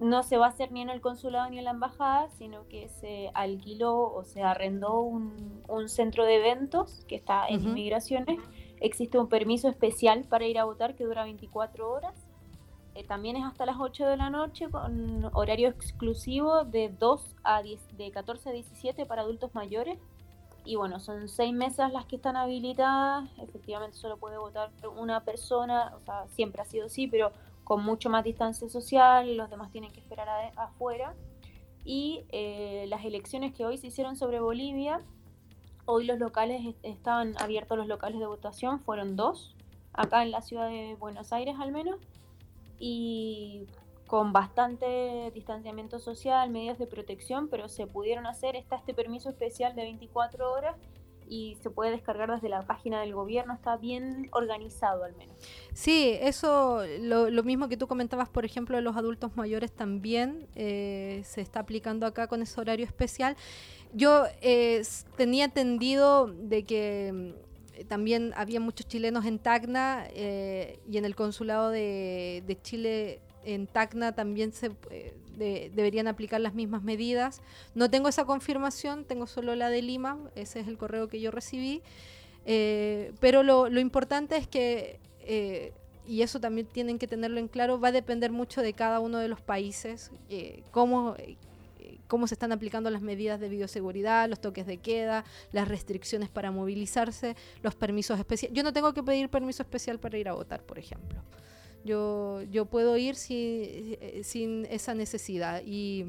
no se va a hacer ni en el consulado ni en la embajada, sino que se alquiló o se arrendó un, centro de eventos que está en inmigraciones. Existe un permiso especial para ir a votar que dura 24 horas. Eh, también es hasta las 8 de la noche con horario exclusivo de 2 a 10, de 14 a 17 para adultos mayores. Y bueno, son seis mesas las que están habilitadas. Efectivamente solo puede votar una persona, o sea, siempre ha sido así, pero con mucho más distancia social, los demás tienen que esperar afuera. Y eh, las elecciones que hoy se hicieron sobre Bolivia, hoy los locales estaban abiertos, los locales de votación fueron dos, acá en la ciudad de Buenos Aires al menos, y con bastante distanciamiento social, medidas de protección, pero se pudieron hacer, está este permiso especial de 24 horas y se puede descargar desde la página del gobierno, está bien organizado al menos. Sí, eso, lo, mismo que tú comentabas, por ejemplo, de los adultos mayores también eh, se está aplicando acá con ese horario especial. Yo eh, tenía entendido de que también había muchos chilenos en Tacna eh, y en el consulado de, de Chile en Tacna también se deberían aplicar las mismas medidas. No tengo esa confirmación, tengo solo la de Lima, ese es el correo que yo recibí. Eh, pero lo, importante es que, eh, y eso también tienen que tenerlo en claro, va a depender mucho de cada uno de los países, eh, cómo, cómo se están aplicando las medidas de bioseguridad, los toques de queda, las restricciones para movilizarse, los permisos especiales. Yo no tengo que pedir permiso especial para ir a votar, por ejemplo. Yo, yo puedo ir eh, sin, esa necesidad y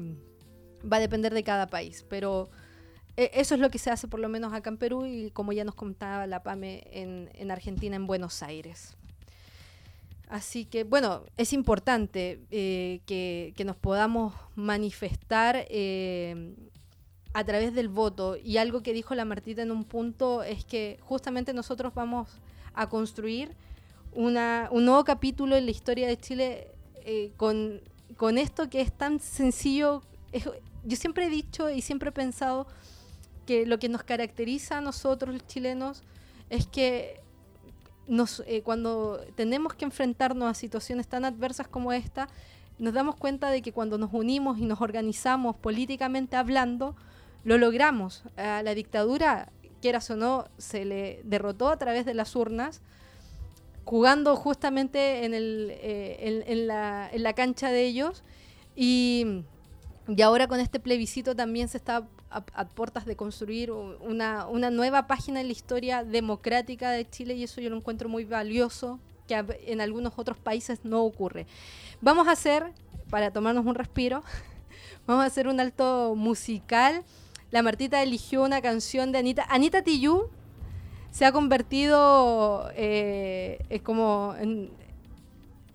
va a depender de cada país, pero eh, eso es lo que se hace por lo menos acá en Perú y como ya nos contaba la PAME en, Argentina, en Buenos Aires. Así que, bueno, es importante eh, que, nos podamos manifestar a través del voto. Y algo que dijo la Martita en un punto es que justamente nosotros vamos a construir una, un nuevo capítulo en la historia de Chile eh, con, con, esto que es tan sencillo. yo siempre he dicho y siempre he pensado que lo que nos caracteriza a nosotros los chilenos es que nos, eh, cuando tenemos que enfrentarnos a situaciones tan adversas como esta, nos damos cuenta de que cuando nos unimos y nos organizamos políticamente hablando, lo logramos. A la dictadura, quieras o no, se le derrotó a través de las urnas, jugando justamente en, eh, la, cancha de ellos. Y, ahora con este plebiscito también se está a, puertas de construir una, una, nueva página en la historia democrática de Chile y eso yo lo encuentro muy valioso, que en algunos otros países no ocurre. Vamos a hacer, para tomarnos un respiro, vamos a hacer un alto musical. La Martita eligió una canción de Anita, Anita Tijoux se ha convertido eh, como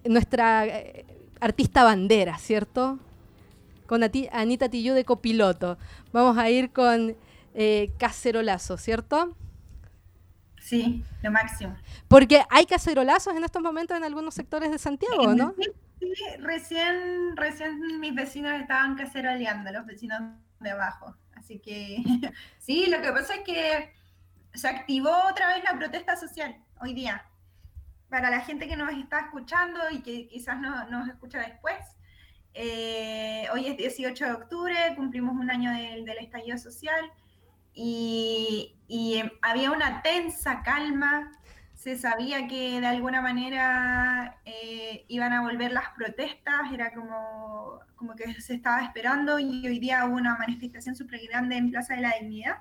nuestra eh, artista bandera, ¿cierto? Con Anita Tillú de copiloto. Vamos a ir con eh, Cacerolazo, ¿cierto? Sí, lo máximo. Porque hay cacerolazos en estos momentos en algunos sectores de Santiago, ¿no? Sí, sí, recién, recién mis vecinos estaban caceroleando, los vecinos de abajo. Así que sí, lo que pasa es que se activó otra vez la protesta social hoy día. Para la gente que nos está escuchando y que quizás no, nos escucha después, eh, hoy es 18 de octubre, cumplimos un año del, estallido social y, había una tensa calma, se sabía que de alguna manera eh, iban a volver las protestas, era como, como que se estaba esperando y hoy día hubo una manifestación súper grande en Plaza de la Dignidad.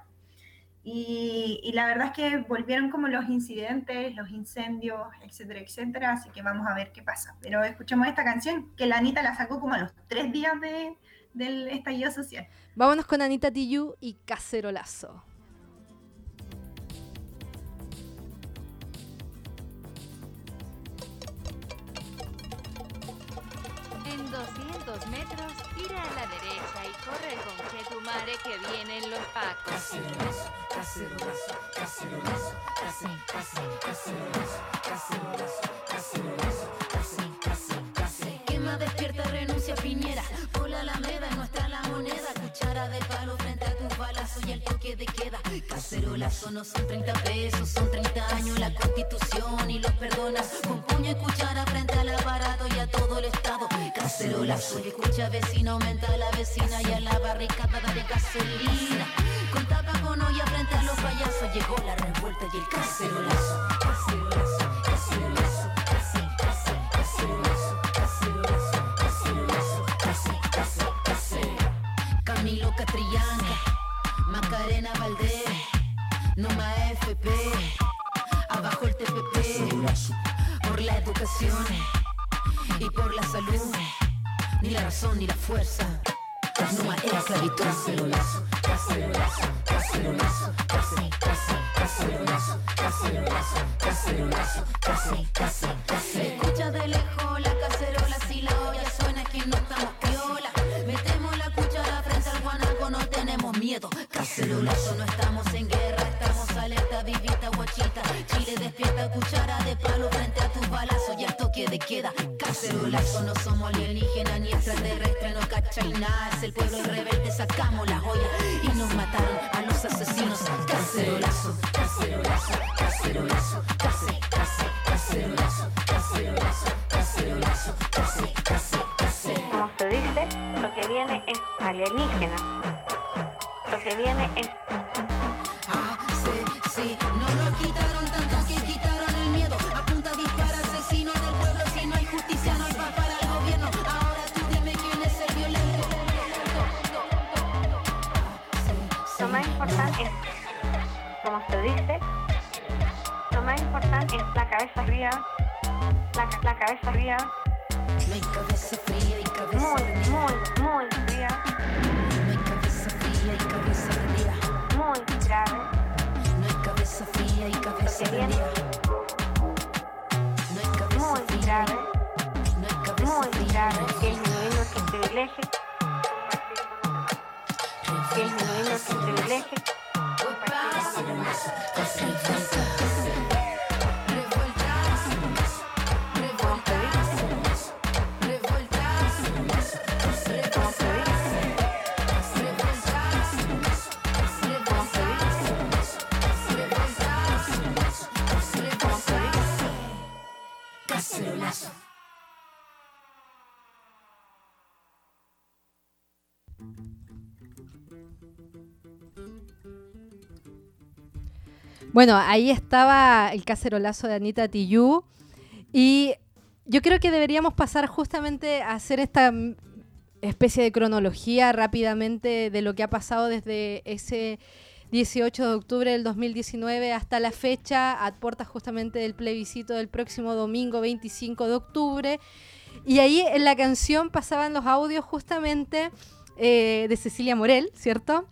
Y, la verdad es que volvieron como los incidentes, los incendios, etcétera, etcétera, así que vamos a ver qué pasa. Pero escuchemos esta canción que la Anita la sacó como a los tres días de, del estallido social. Vámonos con Anita Tijoux y Cacerolazo. En 200 metros, gira a la derecha corre con tu madre que vienen los pacos. Cacerolazo, cacerolazo, Quema, despierta, renuncia, Piñera. Por la Alameda, nuestra la moneda. cuchara de palo y toque de queda. Cacerolazo no son 30 pesos, son 30 años la constitución y los perdonas con puño y cuchara frente al aparato y a todo el estado. Cacerolazo y escucha vecino, aumenta la vecina y a la barricada de gasolina. Con tapa con olla frente a los payasos llegó la revuelta y el cacerolazo. Cacerolazo, cacerolazo, cace- cace- cacerolazo, cacerolazo, Bueno, ahí estaba el cacerolazo de Anita Tijoux y yo creo que deberíamos pasar justamente a hacer esta especie de cronología rápidamente de lo que ha pasado desde ese 18 de octubre del 2019 hasta la fecha, a puertas justamente del plebiscito del próximo domingo 25 de octubre. Y ahí en la canción pasaban los audios justamente eh, de Cecilia Morel, ¿cierto?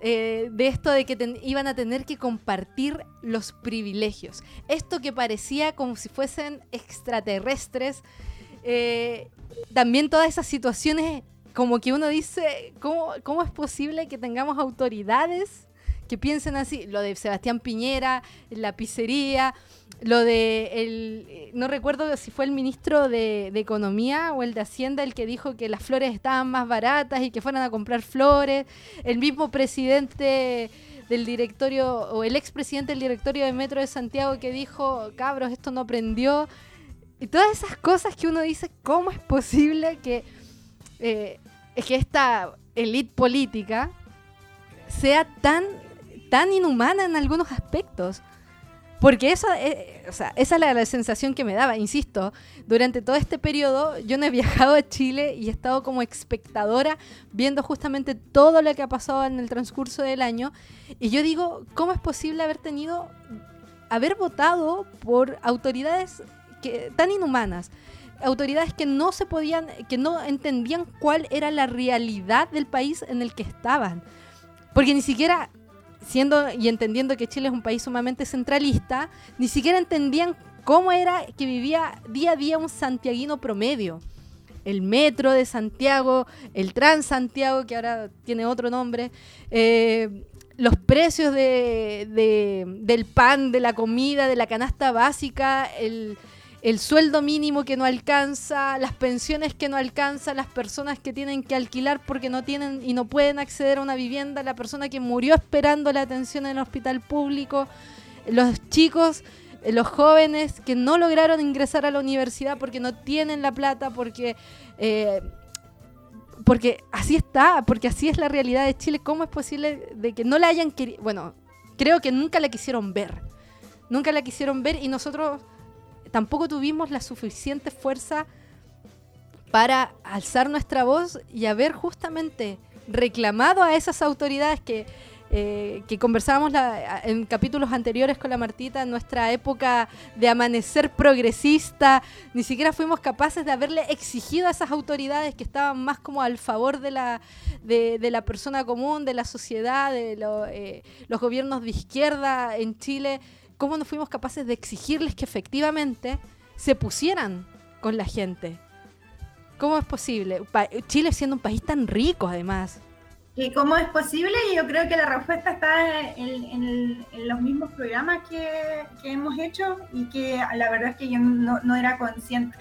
Eh, de esto de que iban a tener que compartir los privilegios. Esto que parecía como si fuesen extraterrestres. eh, también todas esas situaciones como que uno dice, ¿cómo, ¿cómo es posible que tengamos autoridades que piensen así? Lo de Sebastián Piñera, la pizzería, lo de el, no recuerdo si fue el ministro de, Economía o el de Hacienda el que dijo que las flores estaban más baratas y que fueran a comprar flores, el mismo presidente del directorio o el expresidente del directorio de Metro de Santiago que dijo, cabros, esto no prendió. Y todas esas cosas que uno dice, ¿cómo es posible que, eh, es que esta élite política sea tan, tan inhumana en algunos aspectos? Porque eso, eh, o sea, esa es la, la sensación que me daba, insisto, durante todo este periodo yo no he viajado a Chile y he estado como espectadora viendo justamente todo lo que ha pasado en el transcurso del año y yo digo, ¿cómo es posible haber tenido, haber votado por autoridades que, tan inhumanas? Autoridades que no se podían, que no entendían cuál era la realidad del país en el que estaban. Porque ni siquiera siendo y entendiendo que Chile es un país sumamente centralista, ni siquiera entendían cómo era que vivía día a día un santiaguino promedio. El metro de Santiago, el Transantiago, que ahora tiene otro nombre, eh, los precios de, de- del pan, de la comida, de la canasta básica, el, el sueldo mínimo que no alcanza, las pensiones que no alcanza, las personas que tienen que alquilar porque no tienen y no pueden acceder a una vivienda, la persona que murió esperando la atención en el hospital público, los chicos, eh, los jóvenes que no lograron ingresar a la universidad porque no tienen la plata, porque... eh, porque así está, porque así es la realidad de Chile. ¿Cómo es posible de que no la hayan querido? Bueno, creo que nunca la quisieron ver. Nunca la quisieron ver y nosotros tampoco tuvimos la suficiente fuerza para alzar nuestra voz y haber justamente reclamado a esas autoridades que, eh, que conversábamos la- en capítulos anteriores con la Martita, en nuestra época de amanecer progresista, ni siquiera fuimos capaces de haberle exigido a esas autoridades que estaban más como al favor de la, de, la persona común, de la sociedad, de eh, los gobiernos de izquierda en Chile, cómo no fuimos capaces de exigirles que efectivamente se pusieran con la gente. ¿Cómo es posible? Chile siendo un país tan rico, además. ¿Y cómo es posible? Yo creo que la respuesta está en, los mismos programas que, hemos hecho y que la verdad es que yo no, no era consciente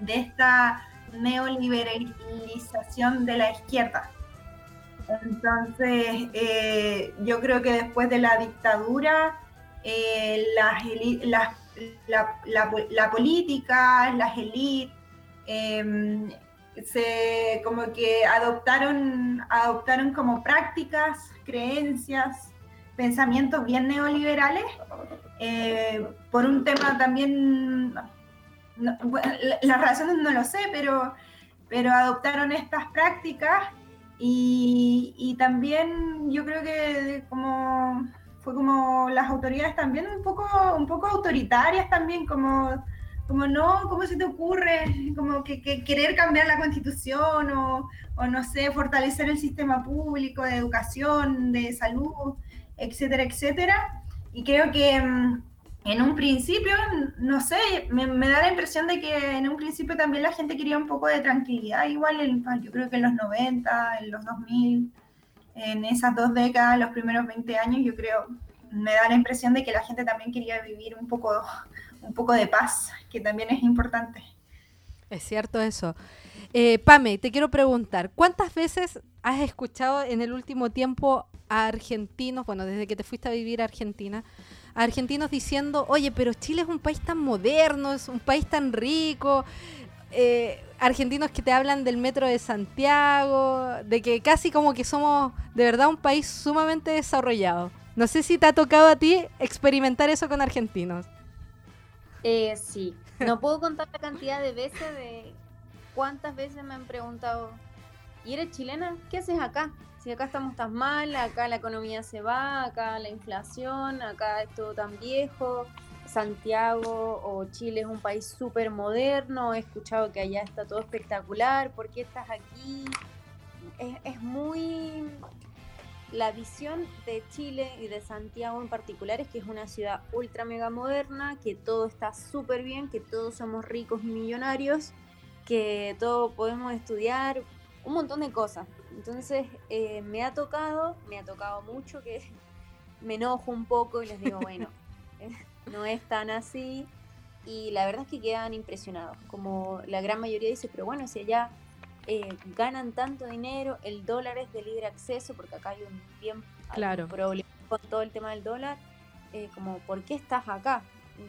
de esta neoliberalización de la izquierda. Entonces, eh, yo creo que después de la dictadura, eh, las las- la, la po- la política, las élites, em, se como que adoptaron, adoptaron como prácticas, creencias, pensamientos bien neoliberales, eh, por un tema también, las razones no lo sé, pero, pero adoptaron estas prácticas y, y también yo creo que como fue como las autoridades también un poco, un poco autoritarias también, como como no, ¿cómo se te ocurre? Como que, que querer cambiar la constitución o, o, no sé, fortalecer el sistema público de educación, de salud, etcétera, etcétera. Y creo que mm, en un principio, no sé, me, me da la impresión de que en un principio también la gente quería un poco de tranquilidad, igual en- yo creo que en los 90, en los 2000, en esas dos décadas, los primeros 20 años, yo creo, me da la impresión de que la gente también quería vivir un poco un poco de paz, que también es importante. Es cierto eso. Eh, Pame, te quiero preguntar, ¿cuántas veces has escuchado en el último tiempo a argentinos, bueno, desde que te fuiste a vivir a Argentina, a argentinos diciendo, oye, pero Chile es un país tan moderno, es un país tan rico, eh, argentinos que te hablan del metro de Santiago, de que casi como que somos de verdad un país sumamente desarrollado. No sé si te ha tocado a ti experimentar eso con argentinos. Eh, sí, no puedo contar la cantidad de veces de cuántas veces me han preguntado, ¿y eres chilena? ¿Qué haces acá? Si acá estamos tan mal, acá la economía se va, acá la inflación, acá es todo tan viejo, Santiago o Chile es un país súper moderno, he escuchado que allá está todo espectacular, ¿por qué estás aquí? Es, es muy... La visión de Chile y de Santiago en particular es que es una ciudad ultra mega moderna, que todo está súper bien, que todos somos ricos y millonarios, que todos podemos estudiar, un montón de cosas. Entonces eh, me ha tocado, me ha tocado mucho que me enojo un poco y les digo, bueno, eh, no es tan así. Y la verdad es que quedan impresionados. Como la gran mayoría dice, pero bueno, si allá eh, ganan tanto dinero, el dólar es de libre acceso, porque acá hay un bien Claro. un problema con todo el tema del dólar, eh, como, ¿por qué estás acá?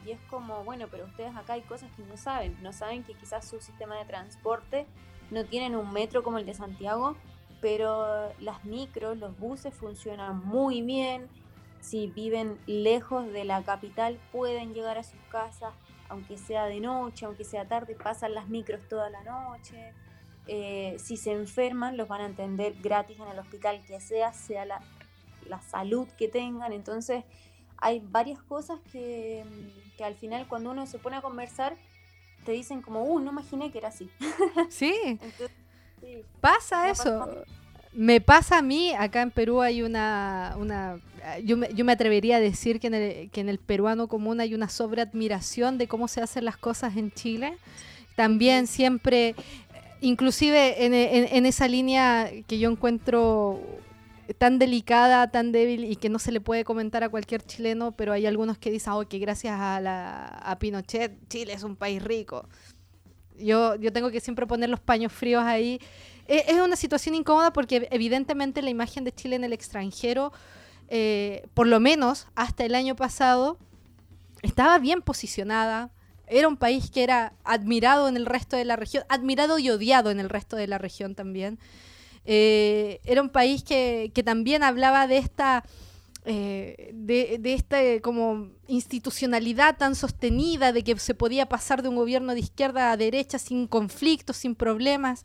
Y es como, bueno, pero ustedes acá hay cosas que no saben, no saben que quizás su sistema de transporte no tienen un metro como el de Santiago, pero las micros, los buses funcionan muy bien, si viven lejos de la capital pueden llegar a sus casas, aunque sea de noche, aunque sea tarde, pasan las micros toda la noche. Eh, si se enferman, los van a atender gratis en el hospital que sea, sea la, la salud que tengan. Entonces, hay varias cosas que, que al final cuando uno se pone a conversar, te dicen como, uh, no imaginé que era así. Sí, Entonces, sí, pasa eso. Me pasa a mí, acá en Perú hay una, una yo, me, yo me atrevería a decir que en, el, que en el peruano común hay una sobreadmiración de cómo se hacen las cosas en Chile. También siempre, inclusive en esa línea que yo encuentro tan delicada, tan débil y que no se le puede comentar a cualquier chileno, pero hay algunos que dicen, oh, que gracias a, la, a Pinochet Chile es un país rico. Yo, yo tengo que siempre poner los paños fríos ahí. E- Es, una situación incómoda porque evidentemente la imagen de Chile en el extranjero, eh, por lo menos hasta el año pasado, estaba bien posicionada. Era un país que era admirado en el resto de la región, admirado y odiado en el resto de la región también. Eh, era un país que, que también hablaba de esta, eh, de, de esta como institucionalidad tan sostenida, de que se podía pasar de un gobierno de izquierda a derecha sin conflictos, sin problemas.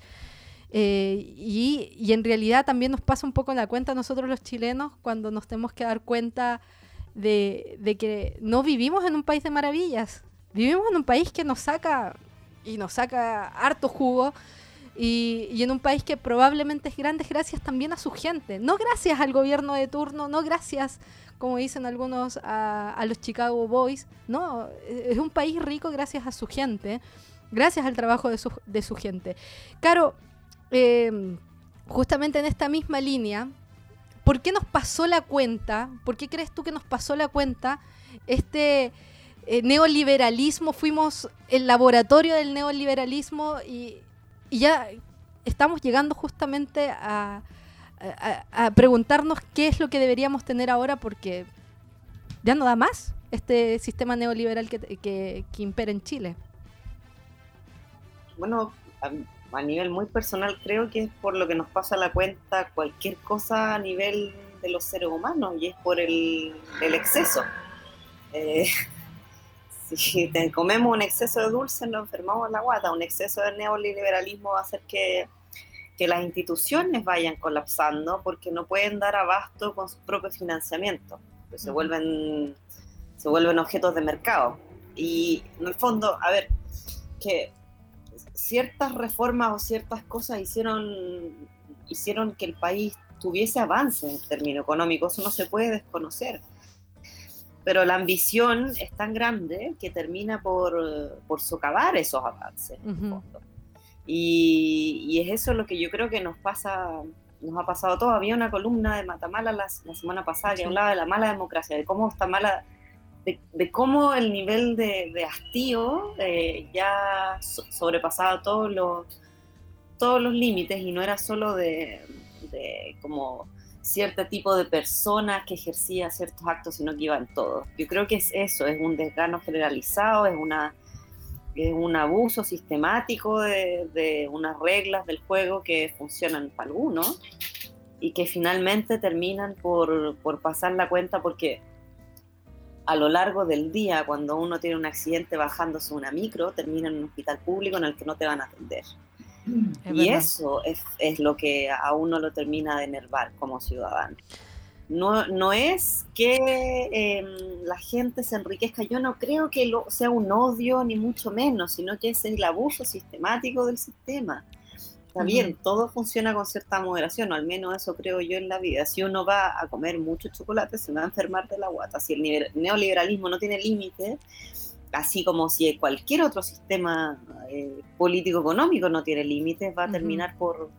Eh, y, y en realidad también nos pasa un poco la cuenta nosotros los chilenos cuando nos tenemos que dar cuenta de, de que no vivimos en un país de maravillas. Vivimos en un país que nos saca y nos saca harto jugo y, y en un país que probablemente es grande gracias también a su gente. No gracias al gobierno de turno, no gracias, como dicen algunos, a, a los Chicago Boys. No, es un país rico gracias a su gente, gracias al trabajo de su, de su gente. Caro, eh, justamente en esta misma línea, ¿por qué nos pasó la cuenta? ¿Por qué crees tú que nos pasó la cuenta este eh, neoliberalismo? Fuimos el laboratorio del neoliberalismo y, ya estamos llegando justamente a, preguntarnos qué es lo que deberíamos tener ahora porque ya no da más este sistema neoliberal que impera en Chile. Bueno, a, a nivel muy personal creo que es por lo que nos pasa la cuenta cualquier cosa a nivel de los seres humanos y es por el, el exceso. Eh, si te comemos un exceso de dulce nos enfermamos la guata, un exceso de neoliberalismo va a hacer que, que las instituciones vayan colapsando porque no pueden dar abasto con su propio financiamiento, se vuelven, se vuelven objetos de mercado. Y en el fondo, a ver, que ciertas reformas o ciertas cosas hicieron, hicieron que el país tuviese avance en términos económicos, eso no se puede desconocer. Pero la ambición es tan grande que termina por, por socavar esos avances. en el Ujú. fondo. Y, y es eso lo que yo creo que nos pasa, nos ha pasado a todos. Había una columna de Matamala la, la semana pasada que Sí. hablaba de la mala democracia, de cómo está mala, de, cómo el nivel de, de hastío eh, ya so- sobrepasaba todos los, todos los límites y no era solo de, de como cierto tipo de personas que ejercía ciertos actos, sino que iban todos. Yo creo que es eso, es un desgano generalizado, es una es un abuso sistemático de, de unas reglas del juego que funcionan para algunos y que finalmente terminan por, por pasar la cuenta porque a lo largo del día, cuando uno tiene un accidente bajándose una micro, termina en un hospital público en el que no te van a atender. Es y verdad. eso es, es lo que a uno lo termina de enervar como ciudadano. No, no es que eh, la gente se enriquezca, yo no creo que lo, sea un odio ni mucho menos, sino que es el abuso sistemático del sistema. Está bien, todo funciona con cierta moderación, o al menos eso creo yo en la vida. Si uno va a comer mucho chocolate, se va a enfermar de la guata. Si el neoliberalismo no tiene límite, así como si cualquier otro sistema eh, político-económico no tiene límites, va a terminar por,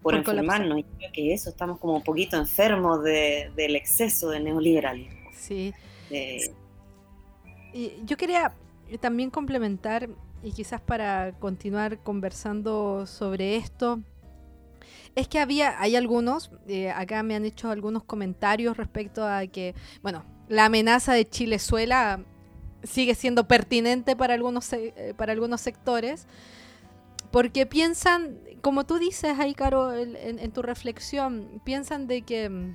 Por enfermarnos. Y creo que eso, estamos como un poquito enfermos de- del exceso de neoliberalismo. Sí. Eh, Y yo quería también complementar y quizás para continuar conversando sobre esto. Es que había, hay algunos, eh, acá me han hecho algunos comentarios respecto a que, bueno, la amenaza de Chilezuela sigue siendo pertinente para algunos, eh, para algunos sectores, porque piensan, como tú dices ahí, Caro, en, tu reflexión, piensan de que,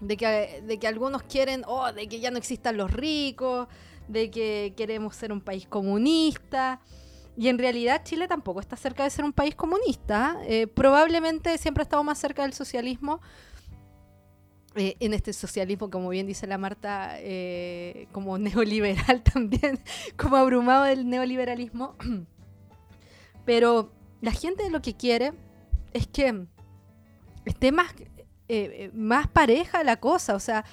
de que, de que algunos quieren, oh, de que ya no existan los ricos, de que queremos ser un país comunista. Y en realidad Chile tampoco está cerca de ser un país comunista. Eh, probablemente siempre ha estado más cerca del socialismo. Eh, en este socialismo, como bien dice la Marta, eh, como neoliberal también, como abrumado del neoliberalismo. Pero la gente lo que quiere es que esté más, más pareja la cosa. O sea,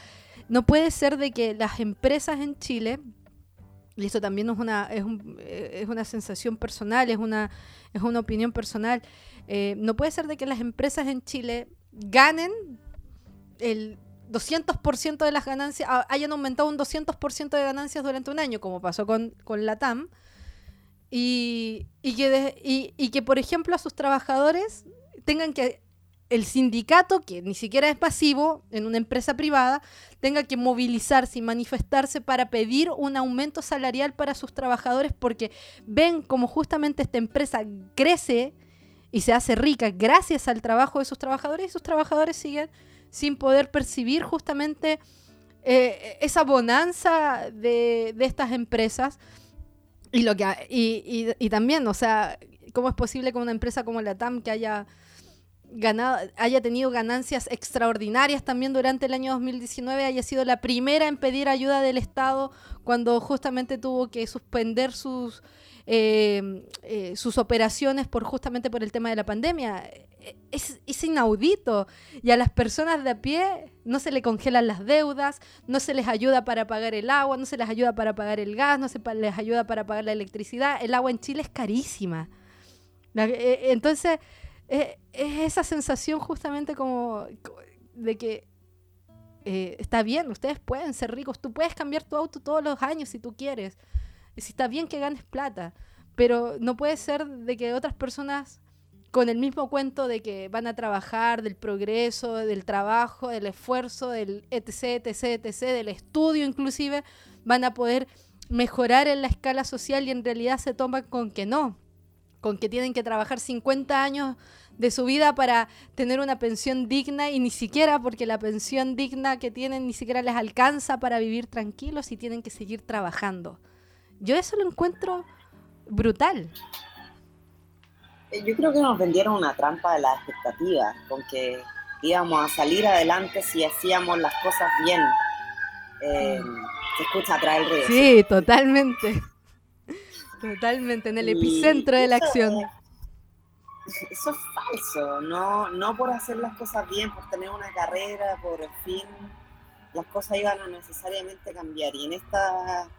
no puede ser de que las empresas en Chile, y esto también es una, es un- eh, es una sensación personal, es una, es una opinión personal, eh, no puede ser de que las empresas en Chile ganen el 200% de las ganancias, hayan aumentado un 200% de ganancias durante un año, como pasó con, con la TAM, y, y que y que, por ejemplo, a sus trabajadores tengan que, el sindicato, que ni siquiera es pasivo en una empresa privada, tenga que movilizarse y manifestarse para pedir un aumento salarial para sus trabajadores porque ven como justamente esta empresa crece y se hace rica gracias al trabajo de sus trabajadores y sus trabajadores siguen sin poder percibir justamente eh, esa bonanza de, estas empresas. Y lo que y, y- y también, o sea, ¿cómo es posible que una empresa como la TAM que haya haya tenido ganancias extraordinarias también durante el año 2019, haya sido la primera en pedir ayuda del Estado cuando justamente tuvo que suspender sus eh, eh, sus operaciones por justamente por el tema de la pandemia. Es, es inaudito. Y a las personas de a pie no se le congelan las deudas, no se les ayuda para pagar el agua, no se les ayuda para pagar el gas, no se les ayuda para pagar la electricidad. El agua en Chile es carísima. Eh, entonces, es esa sensación justamente como co- de que eh, está bien, ustedes pueden ser ricos, tú puedes cambiar tu auto todos los años si tú quieres. Si está bien que ganes plata, pero no puede ser de que otras personas con el mismo cuento de que van a trabajar, del progreso, del trabajo, del esfuerzo, del etc, etc, etc, del estudio inclusive, van a poder mejorar en la escala social y en realidad se toman con que no, con que tienen que trabajar 50 años de su vida para tener una pensión digna y ni siquiera porque la pensión digna que tienen ni siquiera les alcanza para vivir tranquilos y tienen que seguir trabajando. Yo eso lo encuentro brutal. Eh, Yo creo que nos vendieron una trampa de las expectativas, con que íbamos a salir adelante si hacíamos las cosas bien. Eh, se escucha atrás el ruido. Sí, totalmente. Totalmente, en el Y epicentro de la eso acción. es- Eso es falso, no, no por hacer las cosas bien, por tener una carrera, por el fin, las cosas iban a necesariamente cambiar. Y en esta,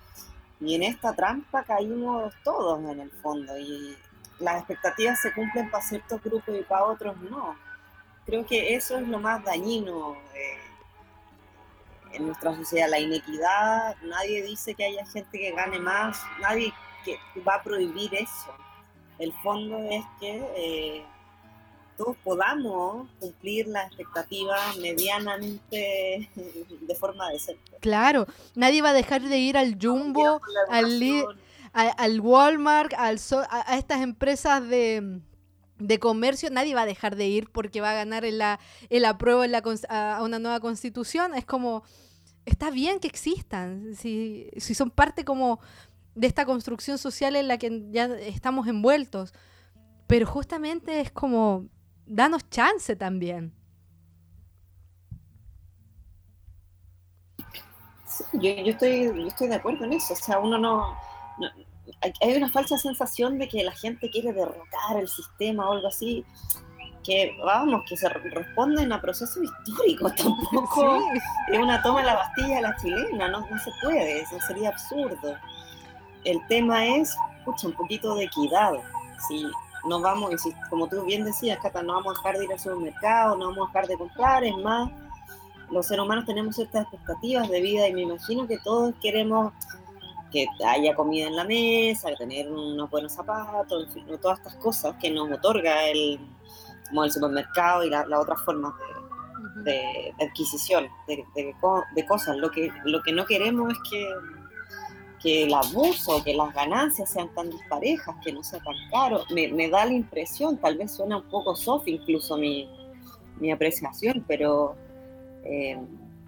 y en esta trampa caímos todos en el fondo. Y las expectativas se cumplen para ciertos grupos y para otros no. Creo que eso es lo más dañino eh, en nuestra sociedad, la inequidad. Nadie dice que haya gente que gane más, nadie que va a prohibir eso. El fondo es que eh, todos podamos cumplir las expectativas medianamente de forma decente. Claro, nadie va a dejar de ir al Jumbo, al, Li- a- al Walmart, al so- a, a estas empresas de, de comercio, nadie va a dejar de ir porque va a ganar en la, el apruebo en la a una nueva constitución. Es como, está bien que existan, si, si son parte como de esta construcción social en la que ya estamos envueltos. Pero justamente es como, danos chance también. Sí, yo, yo estoy, yo estoy de acuerdo en eso. O sea, uno no, no- hay, hay una falsa sensación de que la gente quiere derrocar el sistema o algo así. Que vamos, que se re- responden a procesos históricos. Tampoco es una toma de la Bastilla a la chilena. No, no se puede, eso sería absurdo. El tema es, escucha, un poquito de equidad. Si no vamos, como tú bien decías, Cata, no vamos a dejar de ir al supermercado, no vamos a dejar de comprar, es más, los seres humanos tenemos ciertas expectativas de vida y me imagino que todos queremos que haya comida en la mesa, tener unos buenos zapatos, en fin, todas estas cosas que nos otorga el, como el supermercado y la- las otras formas de, de- adquisición de, de de cosas. Lo que, lo que no queremos es que, que el abuso, que las ganancias sean tan disparejas, que no sea tan caro. Me, me da la impresión, tal vez suena un poco soft incluso mi, mi apreciación, pero, eh,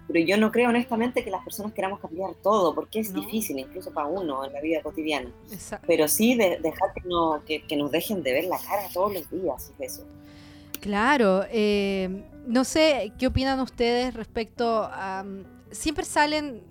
pero yo no creo honestamente que las personas queramos cambiar todo, porque es difícil incluso para uno en la vida cotidiana. Exacto. Pero sí de, dejar que, no, que, que nos dejen de ver la cara todos los días, es eso. Claro, eh, no sé qué opinan ustedes respecto a... mm, Siempre salen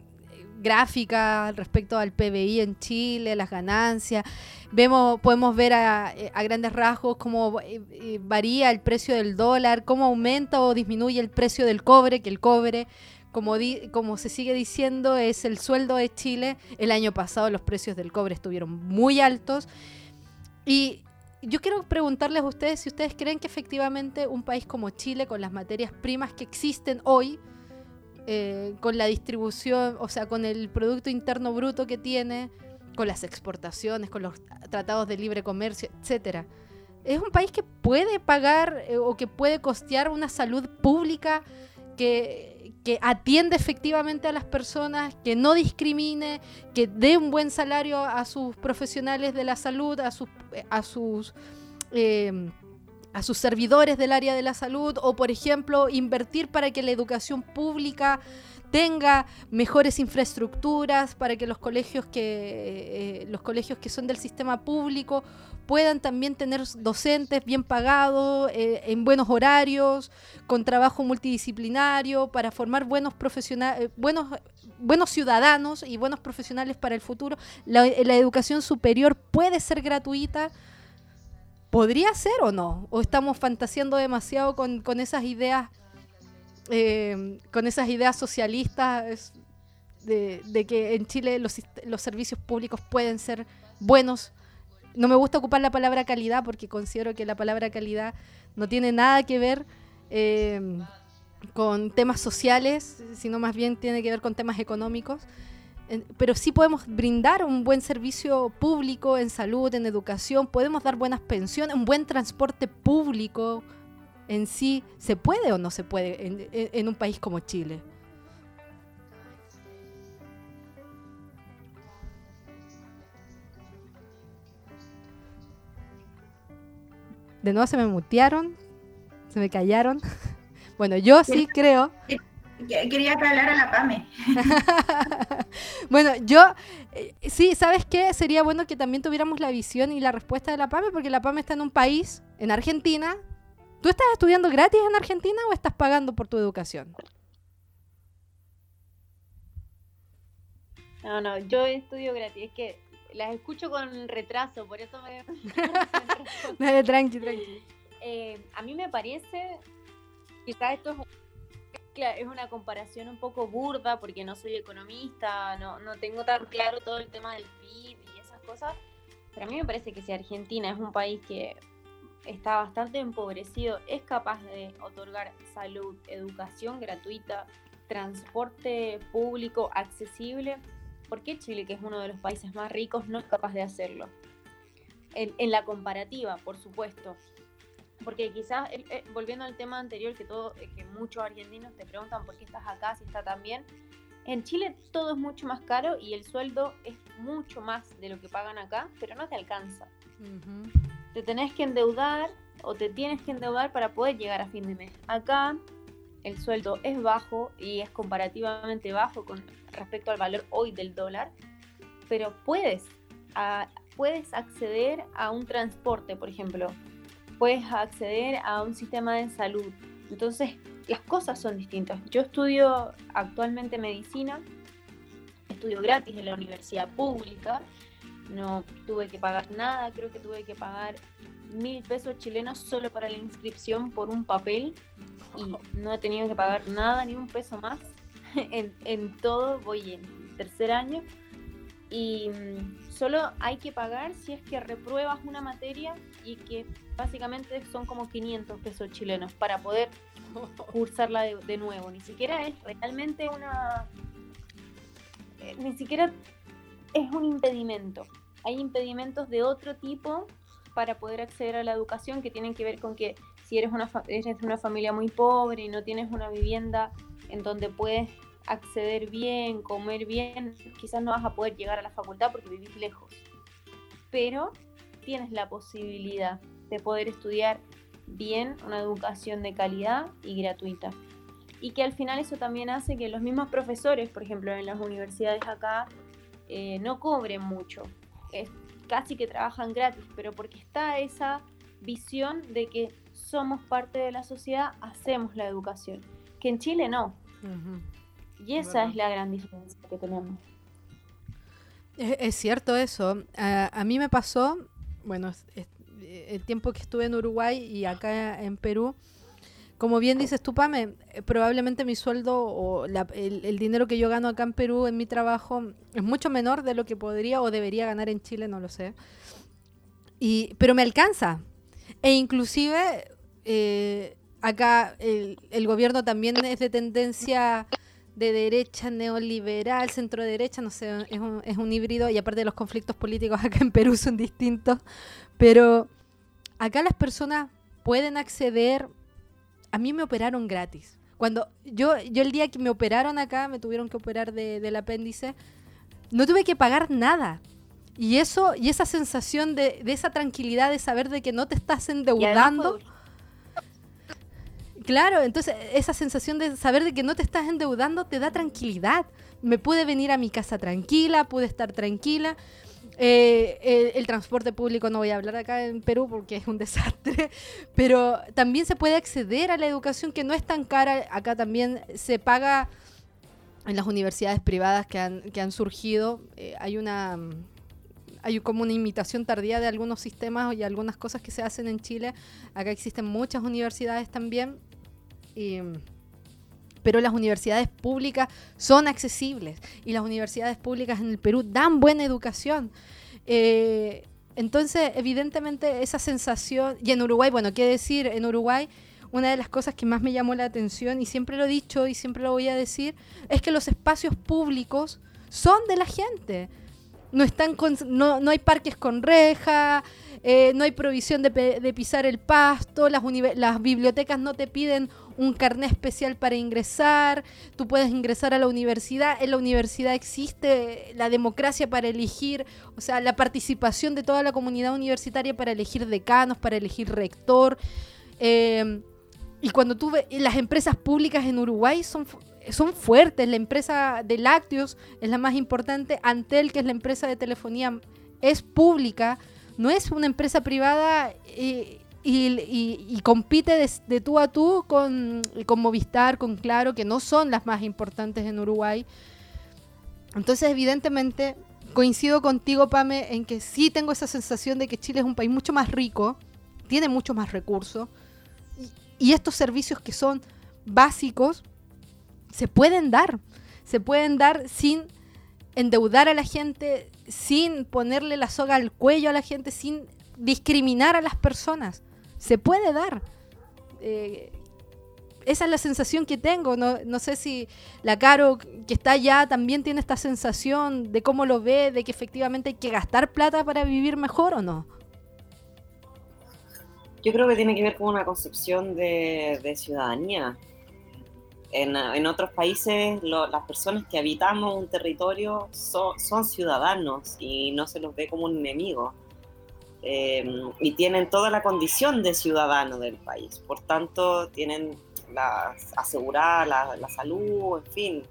gráficas respecto al PBI en Chile, las ganancias. Vemos, podemos ver a, a grandes rasgos cómo eh, eh, varía el precio del dólar, cómo aumenta o disminuye el precio del cobre, que el cobre, como, di- como se sigue diciendo, es el sueldo de Chile. El año pasado los precios del cobre estuvieron muy altos. Y yo quiero preguntarles a ustedes si ustedes creen que efectivamente un país como Chile, con las materias primas que existen hoy, eh, con la distribución, o sea, con el Producto Interno Bruto que tiene, con las exportaciones, con los tratados de libre comercio, etcétera, es un país que puede pagar eh, o que puede costear una salud pública que, que atiende efectivamente a las personas, que no discrimine, que dé un buen salario a sus profesionales de la salud, a sus, a sus, eh, a sus servidores del área de la salud, o por ejemplo, invertir para que la educación pública tenga mejores infraestructuras para que los colegios que eh, los colegios que son del sistema público puedan también tener docentes bien pagados eh, en buenos horarios con trabajo multidisciplinario para formar buenos profesionales buenos buenos ciudadanos y buenos profesionales para el futuro. La, la educación superior puede ser gratuita podría ser o no o estamos fantaseando demasiado con, esas ideas eh, con esas ideas socialistas de, que en Chile los, los servicios públicos pueden ser buenos. No me gusta ocupar la palabra calidad porque considero que la palabra calidad no tiene nada que ver eh, con temas sociales, sino más bien tiene que ver con temas económicos. Pero sí podemos brindar un buen servicio público en salud, en educación, podemos dar buenas pensiones, un buen transporte público, en sí se puede o no se puede en un país como Chile. De nuevo se me mutearon, se me callaron. Bueno, yo sí creo. Que- Quería que hablara la PAME. Bueno, yo eh, sí, ¿sabes qué? Sería bueno que también tuviéramos la visión y la respuesta de la PAME, porque la PAME está en un país, en Argentina. ¿Tú estás estudiando gratis en Argentina o estás pagando por tu educación? No, no, yo estudio gratis. Es que las escucho con retraso, por eso me. Dale, tranqui, tranqui. Eh, a mí me parece, quizás esto es, cla- es una comparación un poco burda porque no soy economista, no, no tengo tan claro todo el tema del PIB y esas cosas, pero a mí me parece que si Argentina es un país que está bastante empobrecido, es capaz de otorgar salud, educación gratuita, transporte público accesible, ¿por qué Chile, que es uno de los países más ricos, no es capaz de hacerlo? En la comparativa, por supuesto porque quizás, eh, eh, volviendo al tema anterior, que, todo, eh, que muchos argentinos te preguntan por qué estás acá, si está tan bien, en Chile todo es mucho más caro y el sueldo es mucho más de lo que pagan acá, pero no te alcanza. Te tenés que endeudar o te tienes que endeudar para poder llegar a fin de mes. Acá el sueldo es bajo y es comparativamente bajo con respecto al valor hoy del dólar, pero puedes, a- puedes acceder a un transporte, por ejemplo, puedes acceder a un sistema de salud. Entonces, las cosas son distintas. Yo estudio actualmente medicina, estudio gratis en la universidad pública, no tuve que pagar nada, creo que tuve que pagar mil pesos chilenos solo para la inscripción por un papel y no he tenido que pagar nada, ni un peso más. en, en todo voy en tercer año y mm, solo hay que pagar si es que repruebas una materia y que básicamente son como 500 pesos chilenos para poder cursarla de, de nuevo. Ni siquiera es realmente una... eh, Ni siquiera es un impedimento. Hay impedimentos de otro tipo para poder acceder a la educación que tienen que ver con que si eres una, fa- eres de una familia muy pobre y no tienes una vivienda en donde puedes acceder bien, comer bien, quizás no vas a poder llegar a la facultad porque vivís lejos. Pero tienes la posibilidad de poder estudiar bien una educación de calidad y gratuita. Y que al final eso también hace que los mismos profesores, por ejemplo, en las universidades acá, eh, no cobren mucho. Es casi que trabajan gratis, pero porque está esa visión de que somos parte de la sociedad, hacemos la educación. Que en Chile no. Y esa es la gran diferencia que tenemos. Es, cierto eso. A, mí me pasó, bueno, el tiempo que estuve en Uruguay y acá en Perú, como bien dices tú, Pame, probablemente mi sueldo o la- el, el dinero que yo gano acá en Perú en mi trabajo es mucho menor de lo que podría o debería ganar en Chile, no lo sé. Y, pero me alcanza. E inclusive eh, acá el gobierno también es de tendencia de derecha neoliberal, centro derecha, no sé, es un, es un híbrido y aparte los conflictos políticos acá en Perú son distintos, pero acá las personas pueden acceder, a mí me operaron gratis. Cuando yo, yo el día que me operaron acá, me tuvieron que operar de- del apéndice, no tuve que pagar nada. Y eso, y esa sensación de, de esa tranquilidad de saber de que no te estás endeudando. Claro, entonces esa sensación de saber de que no te estás endeudando te da tranquilidad. Me pude venir a mi casa tranquila, pude estar tranquila. Eh, el, transporte público no voy a hablar acá en Perú porque es un desastre, pero también se puede acceder a la educación que no es tan cara. Acá también se paga en las universidades privadas que han, que han surgido. eh, hay una hay como una imitación tardía de algunos sistemas y algunas cosas que se hacen en Chile. Acá existen muchas universidades también. Pero las universidades públicas son accesibles y las universidades públicas en el Perú dan buena educación. Eh, entonces, evidentemente, esa sensación, y en Uruguay, bueno, qué decir, en Uruguay, una de las cosas que más me llamó la atención, y siempre lo he dicho y siempre lo voy a decir, es que los espacios públicos son de la gente. No, están con- no, no hay parques con reja, eh, no hay provisión de, pisar el pasto, las, bibliotecas no te piden un carnet especial para ingresar, tú puedes ingresar a la universidad, en la universidad existe la democracia para elegir, o sea, la participación de toda la comunidad universitaria para elegir decanos, para elegir rector. eh, y cuando tú ves, las empresas públicas en Uruguay son, son fuertes, la empresa de lácteos es la más importante, Antel, que es la empresa de telefonía, es pública, no es una empresa privada eh, y, compite de, tú a tú con, con Movistar, con Claro, que no son las más importantes en Uruguay. Entonces, evidentemente, coincido contigo, Pame, en que sí tengo esa sensación de que Chile es un país mucho más rico, tiene mucho más recursos, y estos servicios que son básicos se pueden dar, se pueden dar sin endeudar a la gente, sin ponerle la soga al cuello a la gente, sin discriminar a las personas. Se puede dar. Eh, esa es la sensación que tengo. No, no sé si la Caro, que está allá, también tiene esta sensación de cómo lo ve, de que efectivamente hay que gastar plata para vivir mejor o no. Yo creo que tiene que ver con una concepción de, de ciudadanía. En, en otros países, lo- las personas que habitamos un territorio so- son ciudadanos y no se los ve como un enemigo. Eh, y tienen toda la condición de ciudadano del país. Por tanto, tienen la, asegurada la, la salud, en fin.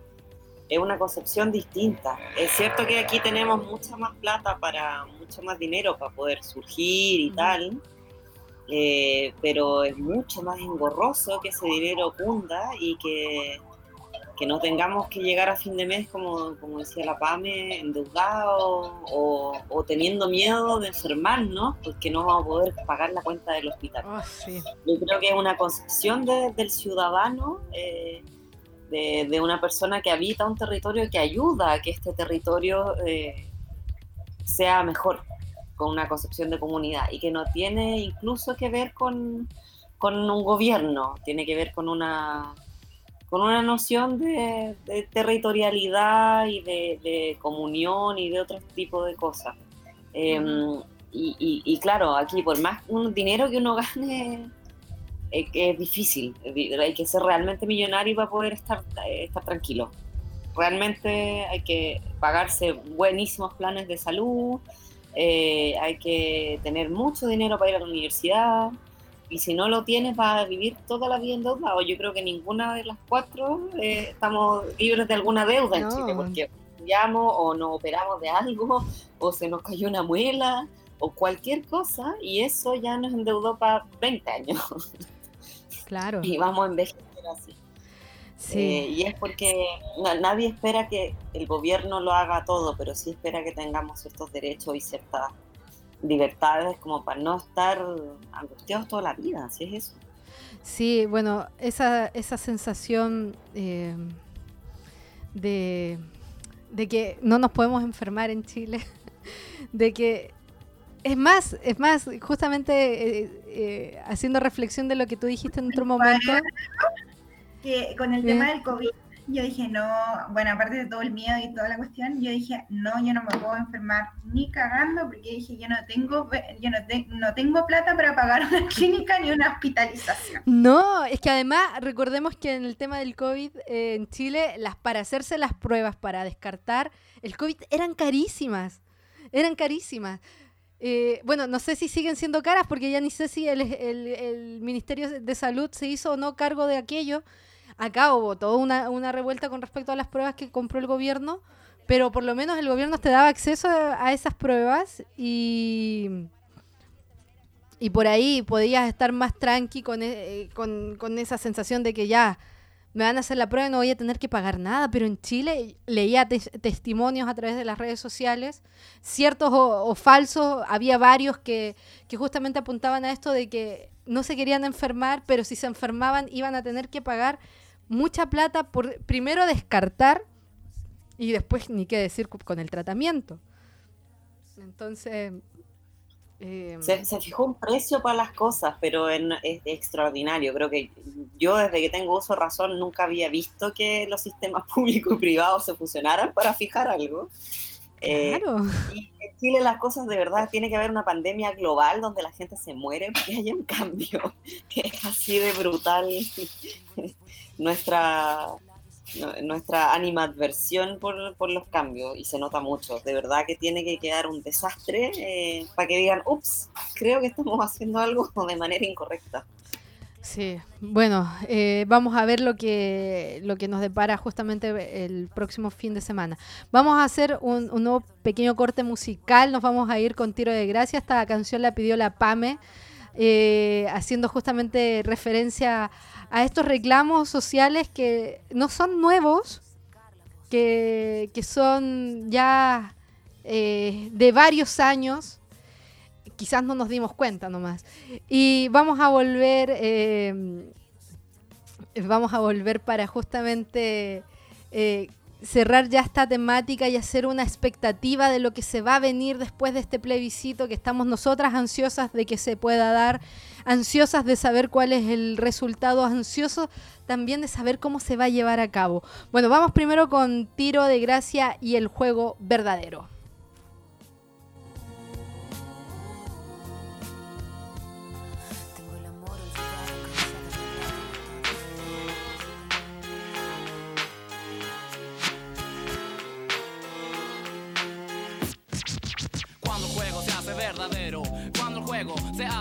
Es una concepción distinta. Es cierto que aquí tenemos mucha más plata para, mucho más dinero para poder surgir y tal. Eh, pero es mucho más engorroso que ese dinero cunda y que, que no tengamos que llegar a fin de mes, como, como decía la PAME, endeudados o, o teniendo miedo de enfermarnos porque no vamos a poder pagar la cuenta del hospital. Oh, sí. Yo creo que es una concepción de- del ciudadano, eh, de, de una persona que habita un territorio que ayuda a que este territorio eh, sea mejor, con una concepción de comunidad y que no tiene incluso que ver con, con un gobierno, tiene que ver con una, con una noción de, de territorialidad y de, de comunión y de otro tipo de cosas. Eh, y, y- y claro, aquí por más un dinero que uno gane, es, es difícil. Hay que ser realmente millonario para poder estar, eh, estar tranquilo. Realmente hay que pagarse buenísimos planes de salud, eh, hay que tener mucho dinero para ir a la universidad, y si no lo tienes vas a vivir toda la vida endeudado. Yo creo que ninguna de las cuatro eh, estamos libres de alguna deuda en. Chile, porque estudiamos o nos operamos de algo, o se nos cayó una muela, o cualquier cosa, y eso ya nos endeudó para 20 años, Claro. y vamos a envejecer así. Sí. Eh, y es porque na- nadie espera que el gobierno lo haga todo, pero sí espera que tengamos ciertos derechos y ciertas libertades como para no estar angustiados toda la vida, así es eso. Sí, bueno, esa, esa sensación eh, de, de que no nos podemos enfermar en Chile, de que Es más, es más, justamente eh, eh, haciendo reflexión de lo que tú dijiste en otro momento. Que con el tema del COVID, yo dije, no, bueno, aparte de todo el miedo y toda la cuestión, yo dije, no, yo no me puedo enfermar ni cagando, porque dije, yo no tengo, yo no, no tengo plata para pagar una clínica ni una hospitalización. No, es que además recordemos que en el tema del COVID eh, en Chile, las para hacerse las pruebas para descartar el COVID eran carísimas, eran carísimas. Eh, bueno, no sé si siguen siendo caras porque ya ni sé si el, el, Ministerio de Salud se hizo o no cargo de aquello. Acá hubo toda una, una, revuelta con respecto a las pruebas que compró el gobierno, pero por lo menos el gobierno te daba acceso a, esas pruebas y, y por ahí podías estar más tranqui con, eh, con, con esa sensación de que ya me van a hacer la prueba y no voy a tener que pagar nada, pero en Chile leía testimonios a través de las redes sociales, ciertos o, falsos, había varios que, que, justamente apuntaban a esto de que no se querían enfermar, pero si se enfermaban iban a tener que pagar mucha plata por primero descartar y después ni qué decir con el tratamiento. Entonces, Em, se, fijó un precio para las cosas, pero es, extraordinario. Creo que yo desde que tengo uso razón nunca había visto que los sistemas públicos y privados se fusionaran para fijar algo. Eh, claro. y en Chile las cosas de verdad, tiene que haber una pandemia global donde la gente se muere porque haya un cambio. Es así de brutal nuestra, nuestra animadversión por, por, los cambios y se nota mucho. De verdad que tiene que quedar un desastre eh, para que digan, ups, creo que estamos haciendo algo de manera incorrecta. Sí, bueno, eh, vamos a ver lo que, lo que nos depara justamente el próximo fin de semana. Vamos a hacer un, un nuevo pequeño corte musical, nos vamos a ir con Tiro de Gracia, esta canción la pidió la PAME, eh, haciendo justamente referencia a estos reclamos sociales que no son nuevos, que, son ya eh, de varios años, quizás no nos dimos cuenta nomás. Y vamos a volver, eh, vamos a volver para justamente eh, cerrar ya esta temática y hacer una expectativa de lo que se va a venir después de este plebiscito que estamos nosotras ansiosas de que se pueda dar, ansiosas de saber cuál es el resultado, ansiosos también de saber cómo se va a llevar a cabo. Bueno, vamos primero con tiro de gracia y el juego verdadero.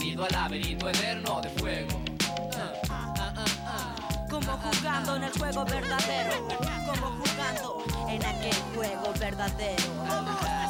bienvenido al laberinto eterno de fuego. Como jugando en el juego verdadero. Como jugando en aquel juego verdadero.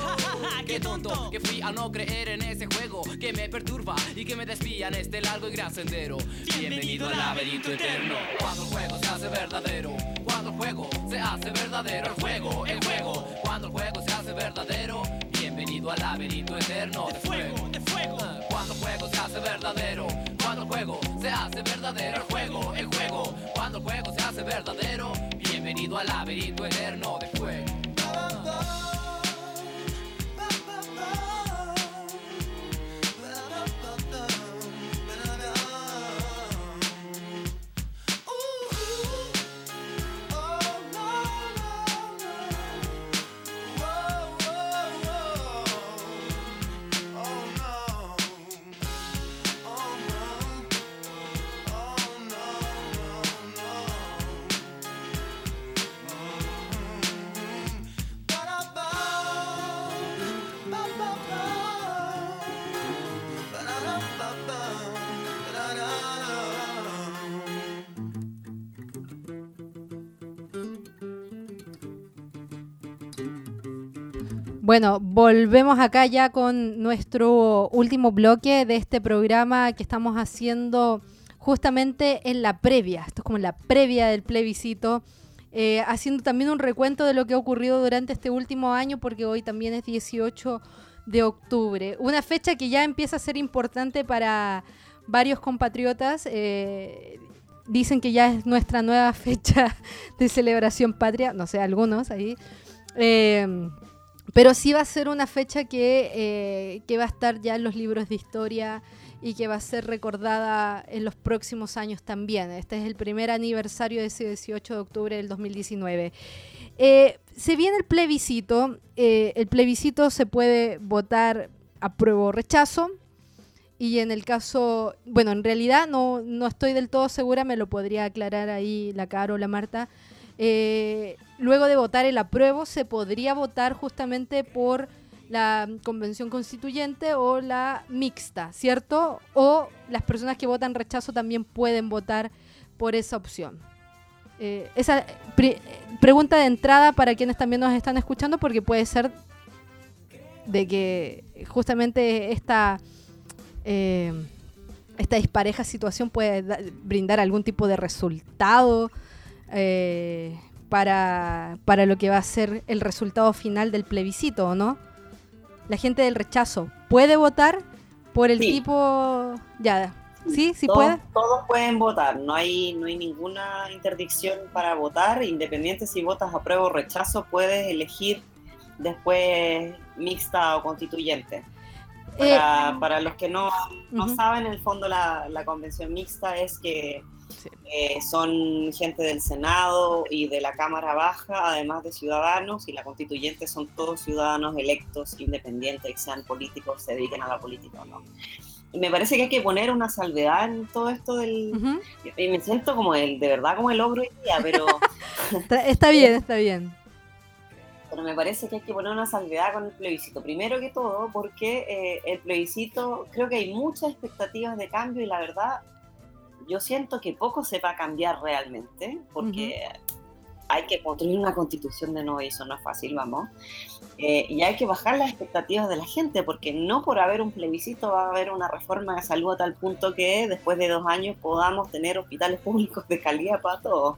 Qué tonto que fui a no creer en ese juego que me perturba y que me desvía en este largo y gran sendero. Bienvenido al laberinto eterno. Cuando el juego se hace verdadero. Cuando el juego se hace verdadero. El juego, el juego. Cuando el juego se hace verdadero. Bienvenido al laberinto eterno de fuego, de fuego. Cuando el juego se hace verdadero. Cuando el juego se hace verdadero. El juego, el juego. Cuando el juego se hace verdadero. Bienvenido al laberinto eterno de Bueno, volvemos acá ya con nuestro último bloque de este programa que estamos haciendo justamente en la previa. Esto es como la previa del plebiscito. eh, haciendo también un recuento de lo que ha ocurrido durante este último año, porque hoy también es 18 de octubre. Una fecha que ya empieza a ser importante para varios compatriotas. eh, dicen que ya es nuestra nueva fecha de celebración patria, no sé, algunos ahí. Eh, pero sí va a ser una fecha que, eh, que va a estar ya en los libros de historia y que va a ser recordada en los próximos años también. Este es el primer aniversario de ese 18 de octubre del 2019. Eh, se viene el plebiscito. eh, el plebiscito se puede votar apruebo o rechazo. Y en el caso, bueno, en realidad no, no estoy del todo segura, me lo podría aclarar ahí la Caro o la Marta. Luego de votar el apruebo, se podría votar justamente por la convención constituyente o la mixta, ¿cierto? O las personas que votan rechazo también pueden votar por esa opción. Eh, esa pregunta de entrada para quienes también nos están escuchando, porque puede ser de que justamente esta, eh, esta dispareja situación puede da- brindar algún tipo de resultado eh, para, para lo que va a ser el resultado final del plebiscito, ¿o no? La gente del rechazo puede votar por el Sí. tipo... Ya, ¿sí? ¿Sí todos, puede? todos pueden votar, no hay, no hay ninguna interdicción para votar, independiente si votas apruebo o rechazo, puedes elegir después mixta o constituyente. Para, para los que no, no Eh, saben, en el fondo la, la convención mixta es que eh, son gente del Senado y de la Cámara Baja, además de ciudadanos, y la constituyente son todos ciudadanos electos, independientes, que sean políticos, se dediquen a la política o no. Y me parece que hay que poner una salvedad en todo esto del... Y me siento como el, de verdad como el ogro hoy día, pero, Está, está bien, está bien. pero me parece que hay que poner una salvedad con el plebiscito. Primero que todo, porque eh, el plebiscito, creo que hay muchas expectativas de cambio y la verdad, yo siento que poco se va a cambiar realmente, porque hay que construir una constitución de nuevo y eso no es fácil, vamos. Eh, y hay que bajar las expectativas de la gente, porque no por haber un plebiscito va a haber una reforma de salud a tal punto que después de dos años podamos tener hospitales públicos de calidad para todos.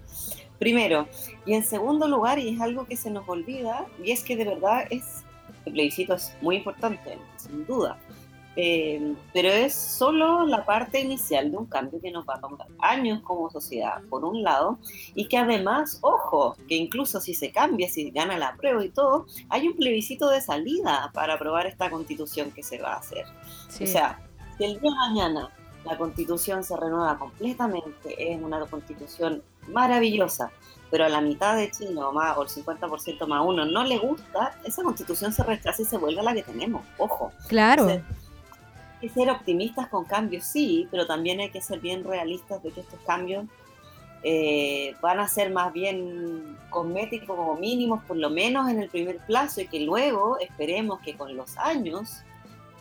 Primero. Y en segundo lugar, y es algo que se nos olvida, y es que de verdad es, el plebiscito es muy importante, sin duda. Eh, pero es solo la parte inicial de un cambio que nos va a tomar años como sociedad, por un lado, y que además, ojo, que incluso si se cambia, si gana la prueba y todo, hay un plebiscito de salida para aprobar esta constitución que se va a hacer. Sí. O sea, si el día de mañana la constitución se renueva completamente, es una constitución maravillosa, pero a la mitad de Chile o más, o el 50% más uno no le gusta, esa constitución se rechaza y se vuelve a la que tenemos, ojo. Claro. O sea, hay que ser optimistas con cambios, sí, pero también hay que ser bien realistas de que estos cambios eh, van a ser más bien cosméticos o mínimos, por lo menos en el primer plazo, y que luego esperemos que con los años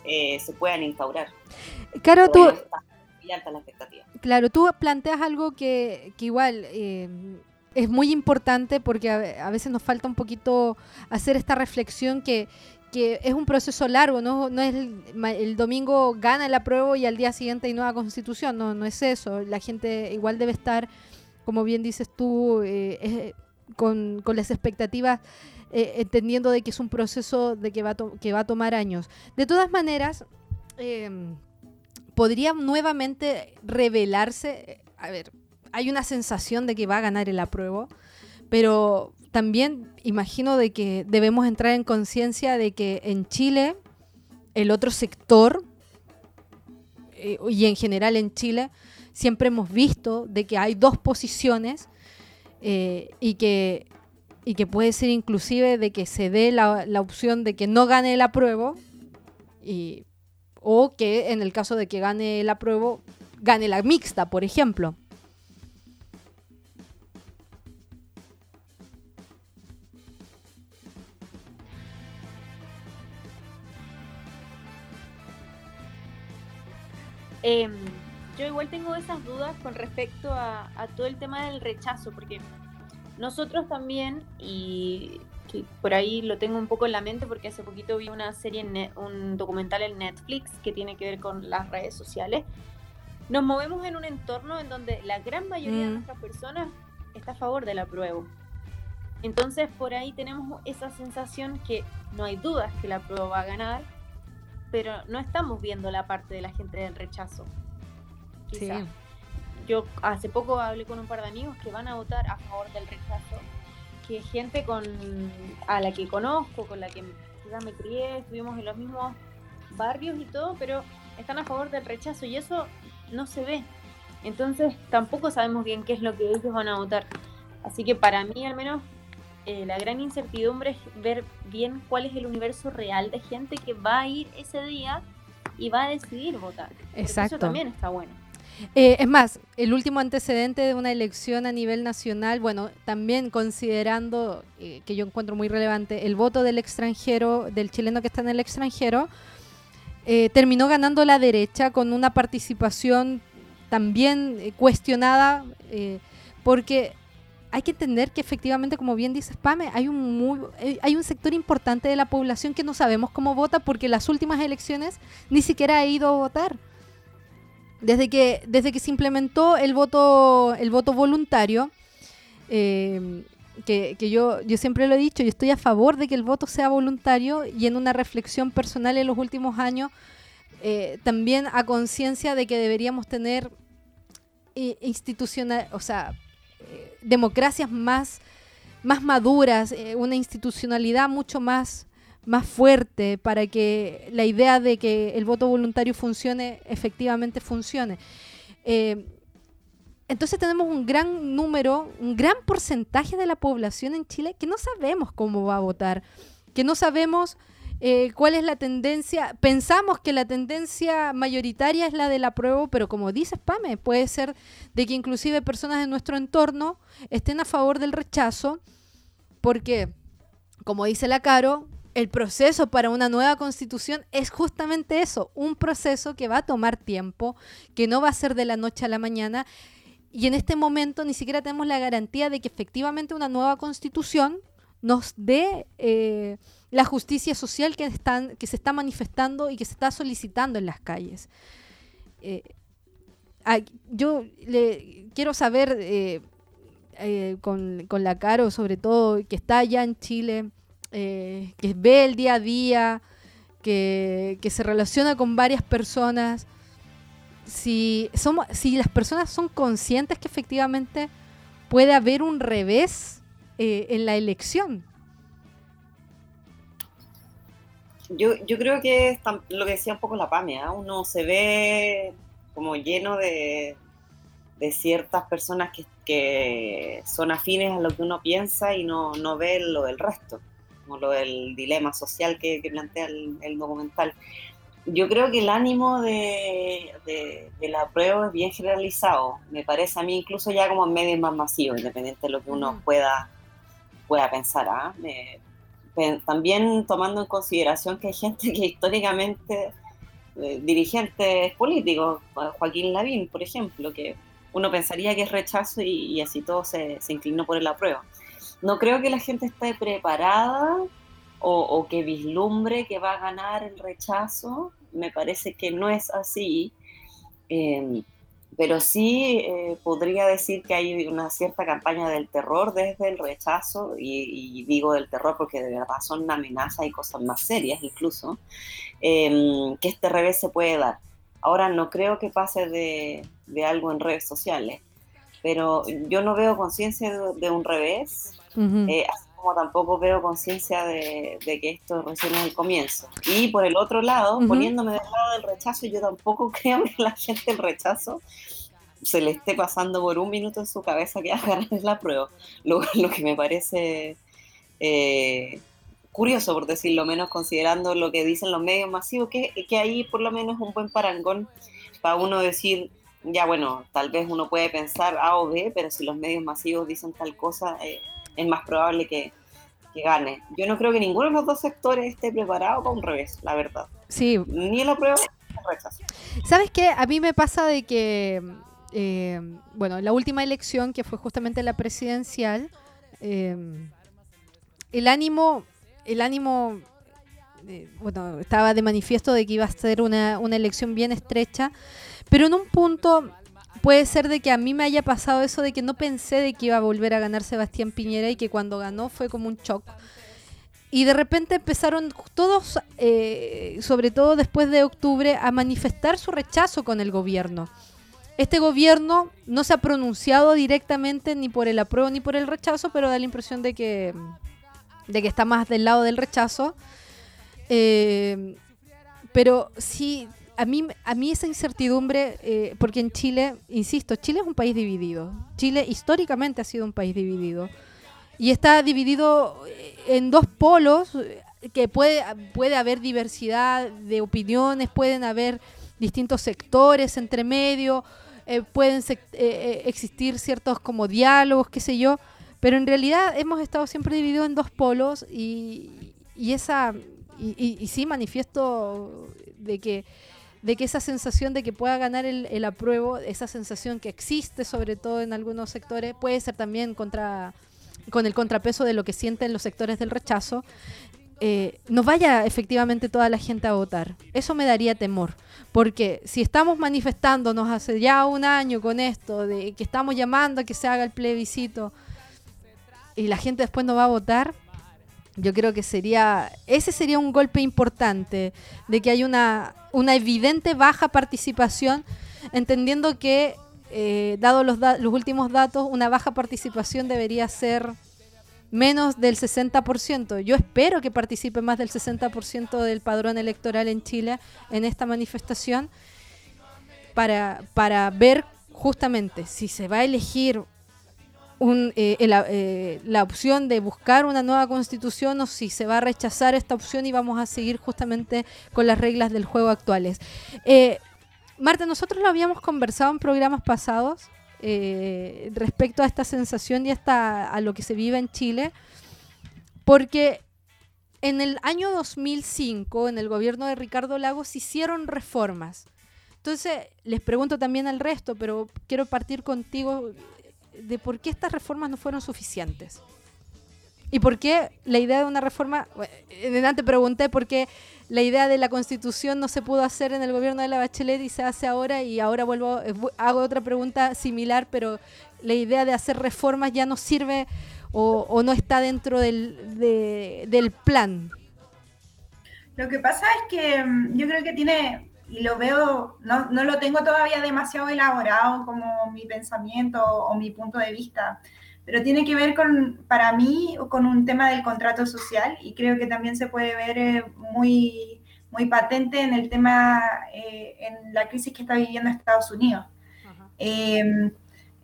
eh, se puedan instaurar. Caro, tú, está la expectativa. Claro, tú planteas algo que, que igual eh, es muy importante porque a veces nos falta un poquito hacer esta reflexión que, que es un proceso largo, no, no es el, domingo gana el apruebo y al día siguiente hay nueva constitución, no, no es eso. La gente igual debe estar, como bien dices tú, eh, con, con las expectativas, eh, entendiendo de que es un proceso de que va, que va a tomar años. De todas maneras, eh, podría nuevamente revelarse, eh, a ver, hay una sensación de que va a ganar el apruebo, pero también imagino de que debemos entrar en conciencia de que en Chile el otro sector eh, y en general en Chile siempre hemos visto de que hay dos posiciones eh, y que y que puede ser inclusive de que se dé la, la opción de que no gane el apruebo y, o que en el caso de que gane el apruebo gane la mixta, por ejemplo. Em, yo igual tengo esas dudas con respecto a, a todo el tema del rechazo, porque nosotros también, y que por ahí lo tengo un poco en la mente porque hace poquito vi una serie, en Net- un documental en Netflix que tiene que ver con las redes sociales, nos movemos en un entorno en donde la gran mayoría de Mm. nuestras personas está a favor del apruebo. Entonces por ahí tenemos esa sensación que no hay dudas que la apruebo va a ganar, pero no estamos viendo la parte de la gente del rechazo. Quizá. Yo hace poco hablé con un par de amigos que van a votar a favor del rechazo, que gente con a la que conozco, con la que quizás me crié, estuvimos en los mismos barrios y todo, pero están a favor del rechazo y eso no se ve. Entonces tampoco sabemos bien qué es lo que ellos van a votar. Así que para mí al menos eh, la gran incertidumbre es ver bien cuál es el universo real de gente que va a ir ese día y va a decidir votar. Exacto. Eso también está bueno. Eh, es más, el último antecedente de una elección a nivel nacional, bueno, también considerando eh, que yo encuentro muy relevante el voto del extranjero, del chileno que está en el extranjero, eh, terminó ganando la derecha con una participación también cuestionada, porque hay que entender que efectivamente, como bien dice Pame, hay un, muy, eh, hay un sector importante de la población que no sabemos cómo vota porque las últimas elecciones ni siquiera ha ido a votar. Desde que, desde que se implementó el voto, el voto voluntario, eh, que, que yo, yo siempre lo he dicho, yo estoy a favor de que el voto sea voluntario y en una reflexión personal en los últimos años, eh, también a conciencia de que deberíamos tener eh, institucional, o sea, democracias más, más maduras, eh, una institucionalidad mucho más, más fuerte para que la idea de que el voto voluntario funcione, efectivamente funcione. Eh, entonces tenemos un gran número, un gran porcentaje de la población en Chile que no sabemos cómo va a votar, que no sabemos eh, cuál es la tendencia. Pensamos que la tendencia mayoritaria es la del apruebo, pero como dice Pame, puede ser de que inclusive personas de nuestro entorno estén a favor del rechazo, porque, como dice la Caro, el proceso para una nueva constitución es justamente eso, un proceso que va a tomar tiempo, que no va a ser de la noche a la mañana. Y en este momento ni siquiera tenemos la garantía de que efectivamente una nueva constitución nos dé eh, la justicia social que, están, que se está manifestando y que se está solicitando en las calles. Eh, yo le, quiero saber eh, eh, con, con la Caro, sobre todo, que está allá en Chile, que ve el día a día, que, que se relaciona con varias personas, si, somos, si las personas son conscientes que efectivamente puede haber un revés en la elección. Yo, yo creo que es lo que decía un poco la PAME, ¿ah? uno se ve como lleno de, de ciertas personas que, que son afines a lo que uno piensa y no, no ve lo del resto, como lo del dilema social que, que plantea el, el documental. Yo creo que el ánimo de, de, de la prueba es bien generalizado, me parece a mí incluso ya como en medios más masivos, independiente de lo que uno pueda, pueda pensar. ¿ah? Me- pe- también tomando en consideración que hay gente que históricamente, eh, dirigentes políticos, eh, Joaquín Lavín, por ejemplo, que uno pensaría que es rechazo y, así todo se, inclinó por el apruebo. No creo que la gente esté preparada o, o que vislumbre que va a ganar el rechazo. Me parece que no es así. Eh, pero sí eh, podría decir que hay una cierta campaña del terror desde el rechazo, y, y digo del terror porque de verdad son amenazas y cosas más serias incluso, eh, que este revés se puede dar. Ahora no creo que pase de, de algo en redes sociales, pero yo no veo conciencia de, de, un revés, eh, como tampoco veo conciencia de, de que esto recién es el comienzo. Y por el otro lado, Ujú. poniéndome del lado del rechazo, yo tampoco creo que la gente el rechazo se le esté pasando por un minuto en su cabeza que ganar la prueba. Lo, lo que me parece eh, curioso, por decirlo menos, considerando lo que dicen los medios masivos, que, que ahí por lo menos un buen parangón para uno decir, ya bueno, tal vez uno puede pensar A o B, pero si los medios masivos dicen tal cosa, eh, es más probable que, que gane. Yo no creo que ninguno de los dos sectores esté preparado para un revés, la verdad. Sí, Ni el apruebo ni el rechazo. ¿Sabes qué? A mí me pasa de que, eh, bueno, la última elección, que fue justamente la presidencial, eh, el ánimo, el ánimo, eh, bueno, estaba de manifiesto de que iba a ser una, una elección bien estrecha, pero en un punto puede ser de que a mí me haya pasado eso de que no pensé de que iba a volver a ganar Sebastián Piñera y que cuando ganó fue como un shock. Y de repente empezaron todos, eh, sobre todo después de octubre, a manifestar su rechazo con el gobierno. Este gobierno no se ha pronunciado directamente ni por el apruebo ni por el rechazo, pero da la impresión de que, de que está más del lado del rechazo. Eh, pero sí, a mí, a mí esa incertidumbre, eh, porque en Chile, insisto, Chile es un país dividido. Chile históricamente ha sido un país dividido. Y está dividido eh, en dos polos, eh, que puede, puede haber diversidad de opiniones, pueden haber distintos sectores entre medio, pueden eh, existir ciertos como diálogos, qué sé yo, pero en realidad hemos estado siempre divididos en dos polos y, y esa y- y sí manifiesto de que de que esa sensación de que pueda ganar el, el apruebo, esa sensación que existe sobre todo en algunos sectores, puede ser también contra con el contrapeso de lo que sienten los sectores del rechazo, eh, no vaya efectivamente toda la gente a votar. Eso me daría temor, porque si estamos manifestándonos hace ya un año con esto, de que estamos llamando a que se haga el plebiscito y la gente después no va a votar, yo creo que sería, ese sería un golpe importante, de que hay una, una evidente baja participación, entendiendo que, eh, dado los, da- los últimos datos, una baja participación debería ser menos del 60%. Yo espero que participe más del 60% del padrón electoral en Chile en esta manifestación para, para ver justamente si se va a elegir eh, eh, la opción de buscar una nueva constitución o si se va a rechazar esta opción y vamos a seguir justamente con las reglas del juego actuales. Eh, Marta, nosotros lo habíamos conversado en programas pasados respecto a esta sensación y hasta a lo que se vive en Chile, porque en el año 2005, en el gobierno de Ricardo Lagos, se hicieron reformas. Entonces, les pregunto también al resto, pero quiero partir contigo de por qué estas reformas no fueron suficientes. ¿Y por qué la idea de una reforma? bueno, En antes pregunté por qué la idea de la constitución no se pudo hacer en el gobierno de la Bachelet y se hace ahora, y ahora vuelvo, eh, hago otra pregunta similar, pero la idea de hacer reformas ya no sirve o, no está dentro del, de- del plan. Lo que pasa es que mm, yo creo que tiene, y lo veo, no, no lo tengo todavía demasiado elaborado como mi pensamiento o mi punto de vista, pero tiene que ver con, para mí, con un tema del contrato social y creo que también se puede ver eh, muy, muy patente en el tema, eh, en la crisis que está viviendo Estados Unidos. Eh,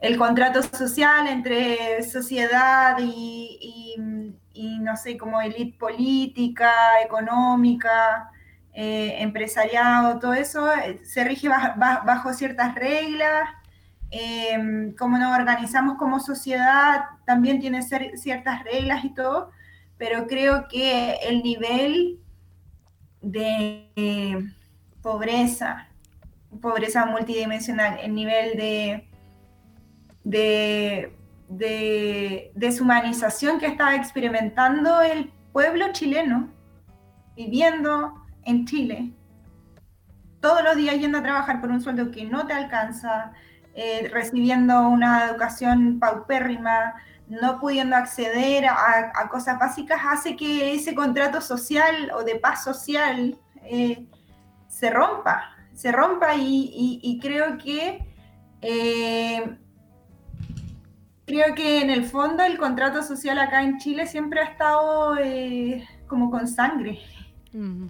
el contrato social entre sociedad y, y- y, no sé, como élite política, económica, eh, empresariado, todo eso eh, se rige ba- ba- bajo ciertas reglas. Eh, cómo nos organizamos como sociedad también tiene cer- ciertas reglas y todo, pero creo que el nivel de eh, pobreza, pobreza multidimensional, el nivel de, de, de deshumanización que está experimentando el, pueblo chileno viviendo en Chile, todos los días yendo a trabajar por un sueldo que no te alcanza, eh, recibiendo una educación paupérrima, no pudiendo acceder a, cosas básicas, hace que ese contrato social o de paz social eh, se rompa, se rompa y, creo que eh, creo que en el fondo el contrato social acá en Chile siempre ha estado como con sangre,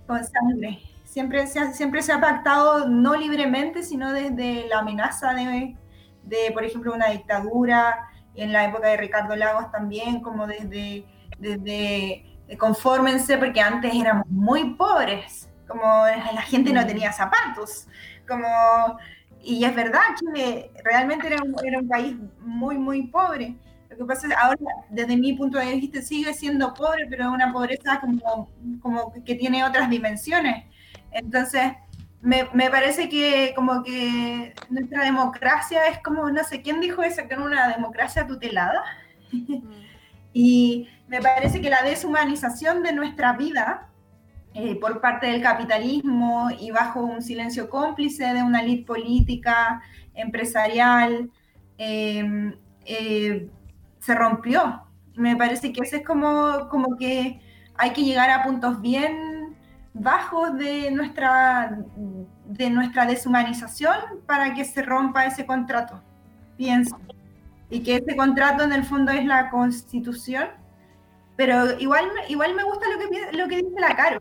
con sangre. Siempre se, ha, siempre se ha pactado no libremente, sino desde la amenaza de, de, por ejemplo, una dictadura, en la época de Ricardo Lagos también, como desde, desde confórmense, porque antes éramos muy pobres, como la gente no tenía zapatos, como y es verdad, Chile realmente era un, era un país muy, muy pobre. Lo que pasa es que ahora, desde mi punto de vista, sigue siendo pobre, pero es una pobreza como, como que tiene otras dimensiones. Entonces, me, me, parece que como que nuestra democracia es como, no sé, ¿quién dijo eso? Que era una democracia tutelada. y me parece que la deshumanización de nuestra vida eh, por parte del capitalismo y bajo un silencio cómplice de una elite política, empresarial, eh, eh, se rompió. Me parece que eso es como, como que hay que llegar a puntos bien bajos de nuestra, de nuestra deshumanización para que se rompa ese contrato, pienso. Y que ese contrato en el fondo es la constitución. Pero igual, igual me gusta lo que, lo que dice la Caro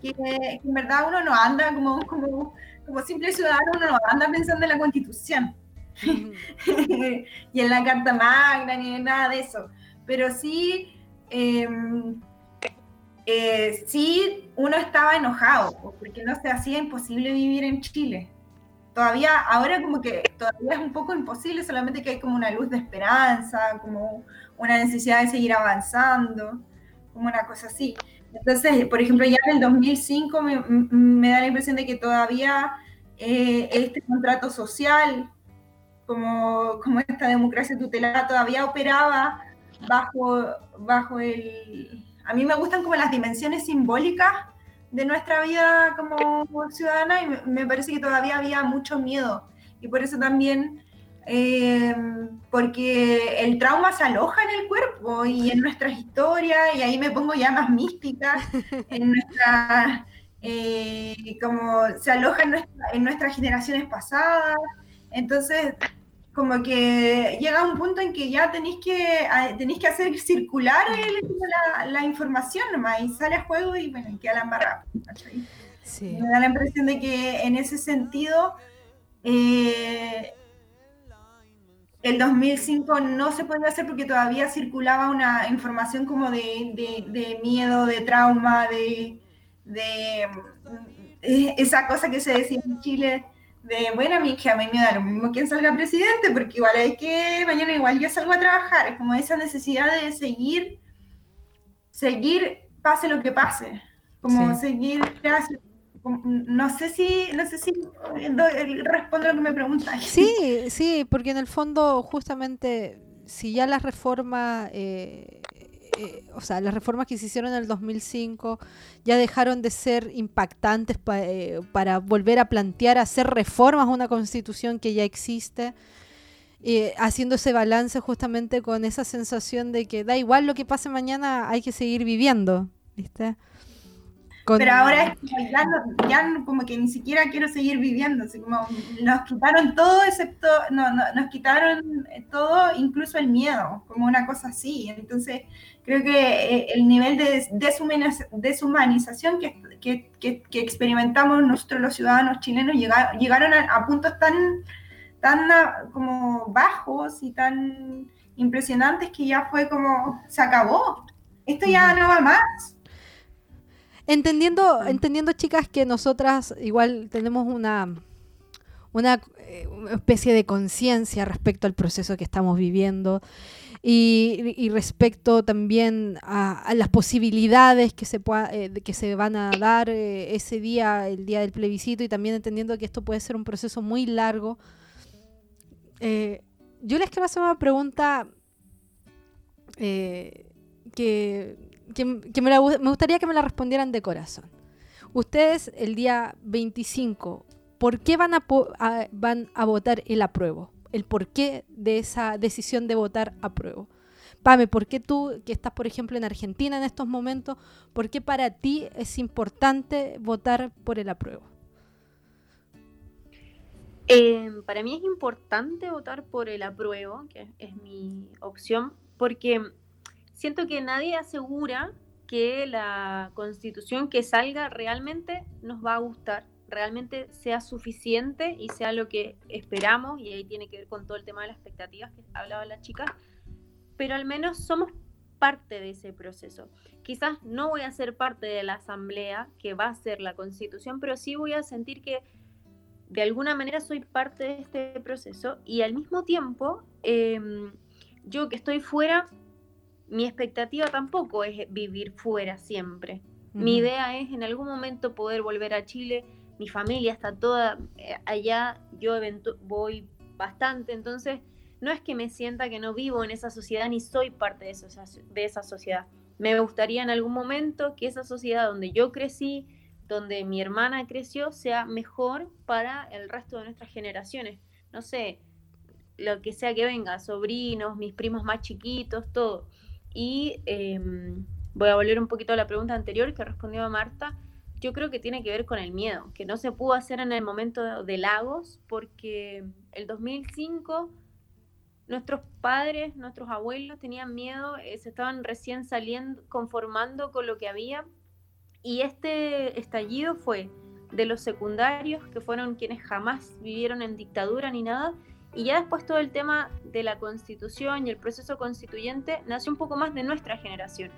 que, en verdad uno no anda como, como, como simple ciudadano, uno no anda pensando en la constitución y en la Carta Magna ni nada de eso. Pero sí, em, eh, sí uno estaba enojado porque no se hacía imposible vivir en Chile. Todavía, ahora como que todavía es un poco imposible, solamente que hay como una luz de esperanza, como una necesidad de seguir avanzando, como una cosa así. Entonces, por ejemplo, ya en el 2005 me, da la impresión de que todavía eh, este contrato social, como, como esta democracia tutelada, todavía operaba bajo, bajo el... A mí me gustan como las dimensiones simbólicas de nuestra vida como ciudadana y me, parece que todavía había mucho miedo. Y por eso también eh, porque el trauma se aloja en el cuerpo y en nuestras historias, y ahí me pongo ya más mística, en nuestra, eh, como se aloja en, nuestras generaciones pasadas. Entonces, como que llega un punto en que ya tenéis que, tenéis que hacer circular la, información nomás y sale a juego y bueno, queda la embarrada. Me da la impresión de que en ese sentido eh, el 2005 no se podía hacer porque todavía circulaba una información como de, miedo, de trauma, de, de, eh, esa cosa que se decía en Chile de, bueno, a mí que a mí me da lo mismo quien salga presidente, porque igual hay que, mañana igual yo salgo a trabajar, es como esa necesidad de seguir, seguir pase lo que pase, como seguir no sé si, no sé si respondo lo que me preguntas. Sí, sí, porque en el fondo justamente si ya las reformas, eh, eh, o sea, las reformas que se hicieron en el 2005 ya dejaron de ser impactantes eh, para volver a plantear, hacer reformas a una constitución que ya existe. haciendo ese balance justamente con esa sensación de que da igual lo que pase mañana, hay que seguir viviendo, ¿viste? Pero ahora es como ya, ya, como que ni siquiera quiero seguir viviendo, así como nos quitaron todo excepto, no, no, nos quitaron todo, incluso el miedo, como una cosa así. Entonces, creo que eh, el nivel de deshumanización que, que, que, experimentamos nosotros los ciudadanos chilenos llegaron, llegaron a, puntos tan, tan ah, como bajos y tan impresionantes que ya fue como, se acabó. Esto ya no va más. Entendiendo, entendiendo, chicas, que nosotras igual tenemos una, una, eh, especie de conciencia respecto al proceso que estamos viviendo y, respecto también a, las posibilidades que se, eh, que se van a dar eh, ese día, el día del plebiscito, y también entendiendo que esto puede ser un proceso muy largo. yo les quiero hacer una pregunta que que, me, gustaría que me la respondieran de corazón. Ustedes el día 25, ¿por qué van a, van a votar el apruebo? El porqué de esa decisión de votar apruebo. Pame, ¿por qué tú, que estás por ejemplo en Argentina en estos momentos, por qué para ti es importante votar por el apruebo? Eh, para mí es importante votar por el apruebo, que es mi opción, porque siento que nadie asegura que la constitución que salga realmente nos va a gustar, realmente sea suficiente y sea lo que esperamos, y ahí tiene que ver con todo el tema de las expectativas que hablaba la chica, pero al menos somos parte de ese proceso. Quizás no voy a ser parte de la asamblea que va a ser la constitución, pero sí voy a sentir que de alguna manera soy parte de este proceso y al mismo tiempo, eh, yo que estoy fuera, mi expectativa tampoco es vivir fuera siempre. Mi idea es en algún momento poder volver a Chile, mi familia está toda eh, allá, yo voy bastante, entonces no es que me sienta que no vivo en esa sociedad ni soy parte de, eso- de esa sociedad. Me gustaría en algún momento que esa sociedad donde yo crecí, donde mi hermana creció, sea mejor para el resto de nuestras generaciones. No sé, lo que sea que venga, sobrinos, mis primos más chiquitos, todo. Y em, voy a volver un poquito a la pregunta anterior que respondió Marta. Yo creo que tiene que ver con el miedo, que no se pudo hacer en el momento de, de Lagos, porque el 2005 nuestros padres, nuestros abuelos tenían miedo, eh, se estaban recién saliendo, conformando con lo que había. Y este estallido fue de los secundarios, que fueron quienes jamás vivieron en dictadura ni nada. Y ya después todo el tema de la constitución y el proceso constituyente nació un poco más de nuestra generación,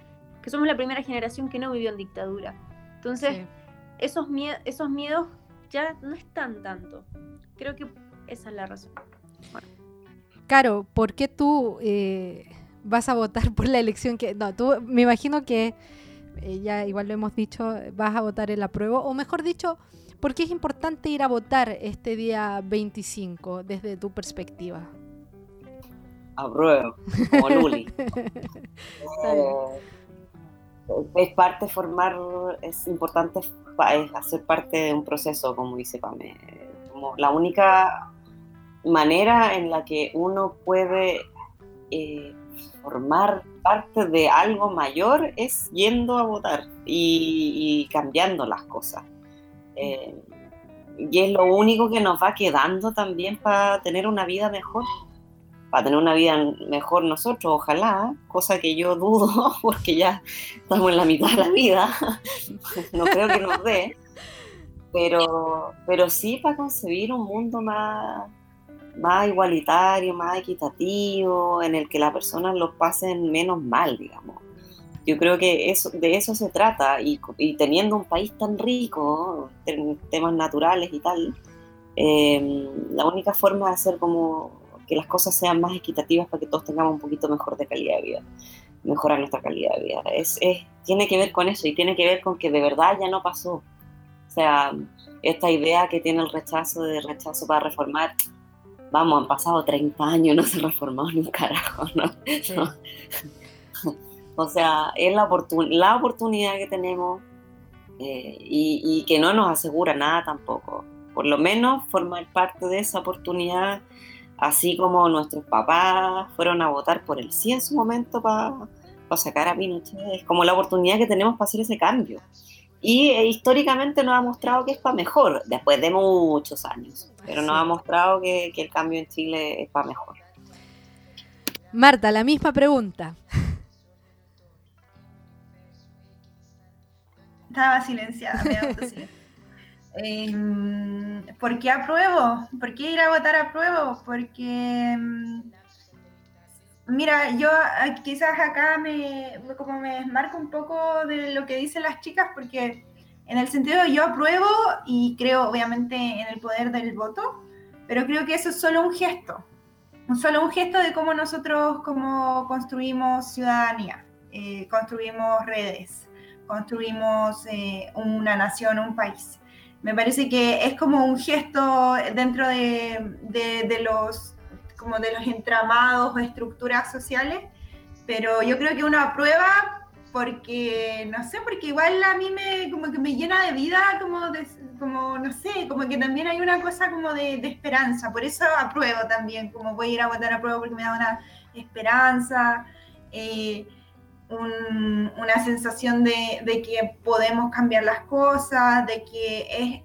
que somos la primera generación que no vivió en dictadura. Entonces, Sí. esos, mie- esos miedos ya no están tanto. Creo que esa es la razón. Caro, ¿por qué tú eh, vas a votar por la elección que... No, tú me imagino que, eh, ya igual lo hemos dicho, vas a votar el apruebo, o mejor dicho, ¿por qué es importante ir a votar este día 25 desde tu perspectiva? Apruebo, como Luli. Eh, es parte formar, es importante es hacer parte de un proceso, como dice Pame. Como la única manera en la que uno puede eh, formar parte de algo mayor es yendo a votar y, y cambiando las cosas. Eh, y es lo único que nos va quedando también para tener una vida mejor para tener una vida mejor nosotros, ojalá, cosa que yo dudo porque ya estamos en la mitad de la vida, no creo que nos dé, pero, pero sí para concebir un mundo más, más igualitario, más equitativo, en el que las personas lo pasen menos mal, digamos. Yo creo que eso, de eso se trata y, y teniendo un país tan rico en temas naturales y tal, eh, la única forma de hacer como que las cosas sean más equitativas para que todos tengamos un poquito mejor de calidad de vida, mejorar nuestra calidad de vida. Es, es, tiene que ver con eso y tiene que ver con que de verdad ya no pasó. O sea, esta idea que tiene el rechazo de rechazo para reformar, vamos, han pasado 30 años, no se ha reformado ni un carajo, ¿no? No. O sea, es la, oportun la oportunidad que tenemos eh, y, y que no nos asegura nada tampoco. Por lo menos formar parte de esa oportunidad así como nuestros papás fueron a votar por el sí en su momento para pa sacar a Pinochet, es como la oportunidad que tenemos para hacer ese cambio. Y eh, históricamente nos ha mostrado que es para mejor, después de muchos años, pero nos ha mostrado que, que el cambio en Chile es para mejor. Marta, la misma pregunta. Estaba silenciada, me. Eh, ¿Por qué apruebo? ¿Por qué ir a votar apruebo? Porque, mm, mira, yo ah, quizás acá me, como me desmarco un poco de lo que dicen las chicas, porque en el sentido de yo apruebo y creo obviamente en el poder del voto, pero creo que eso es solo un gesto, solo un gesto de cómo nosotros como construimos ciudadanía, eh, construimos redes, construimos eh, una nación, un país. Me parece que es como un gesto dentro de, de, de, los como de los entramados o estructuras sociales, pero yo creo que uno aprueba porque, no sé, porque igual a mí me, como que me llena de vida, como, de, como no sé, como que también hay una cosa como de, de, esperanza, por eso apruebo también, como voy a ir a votar a prueba porque me da una esperanza, eh, un, una sensación de, que podemos cambiar las cosas, de que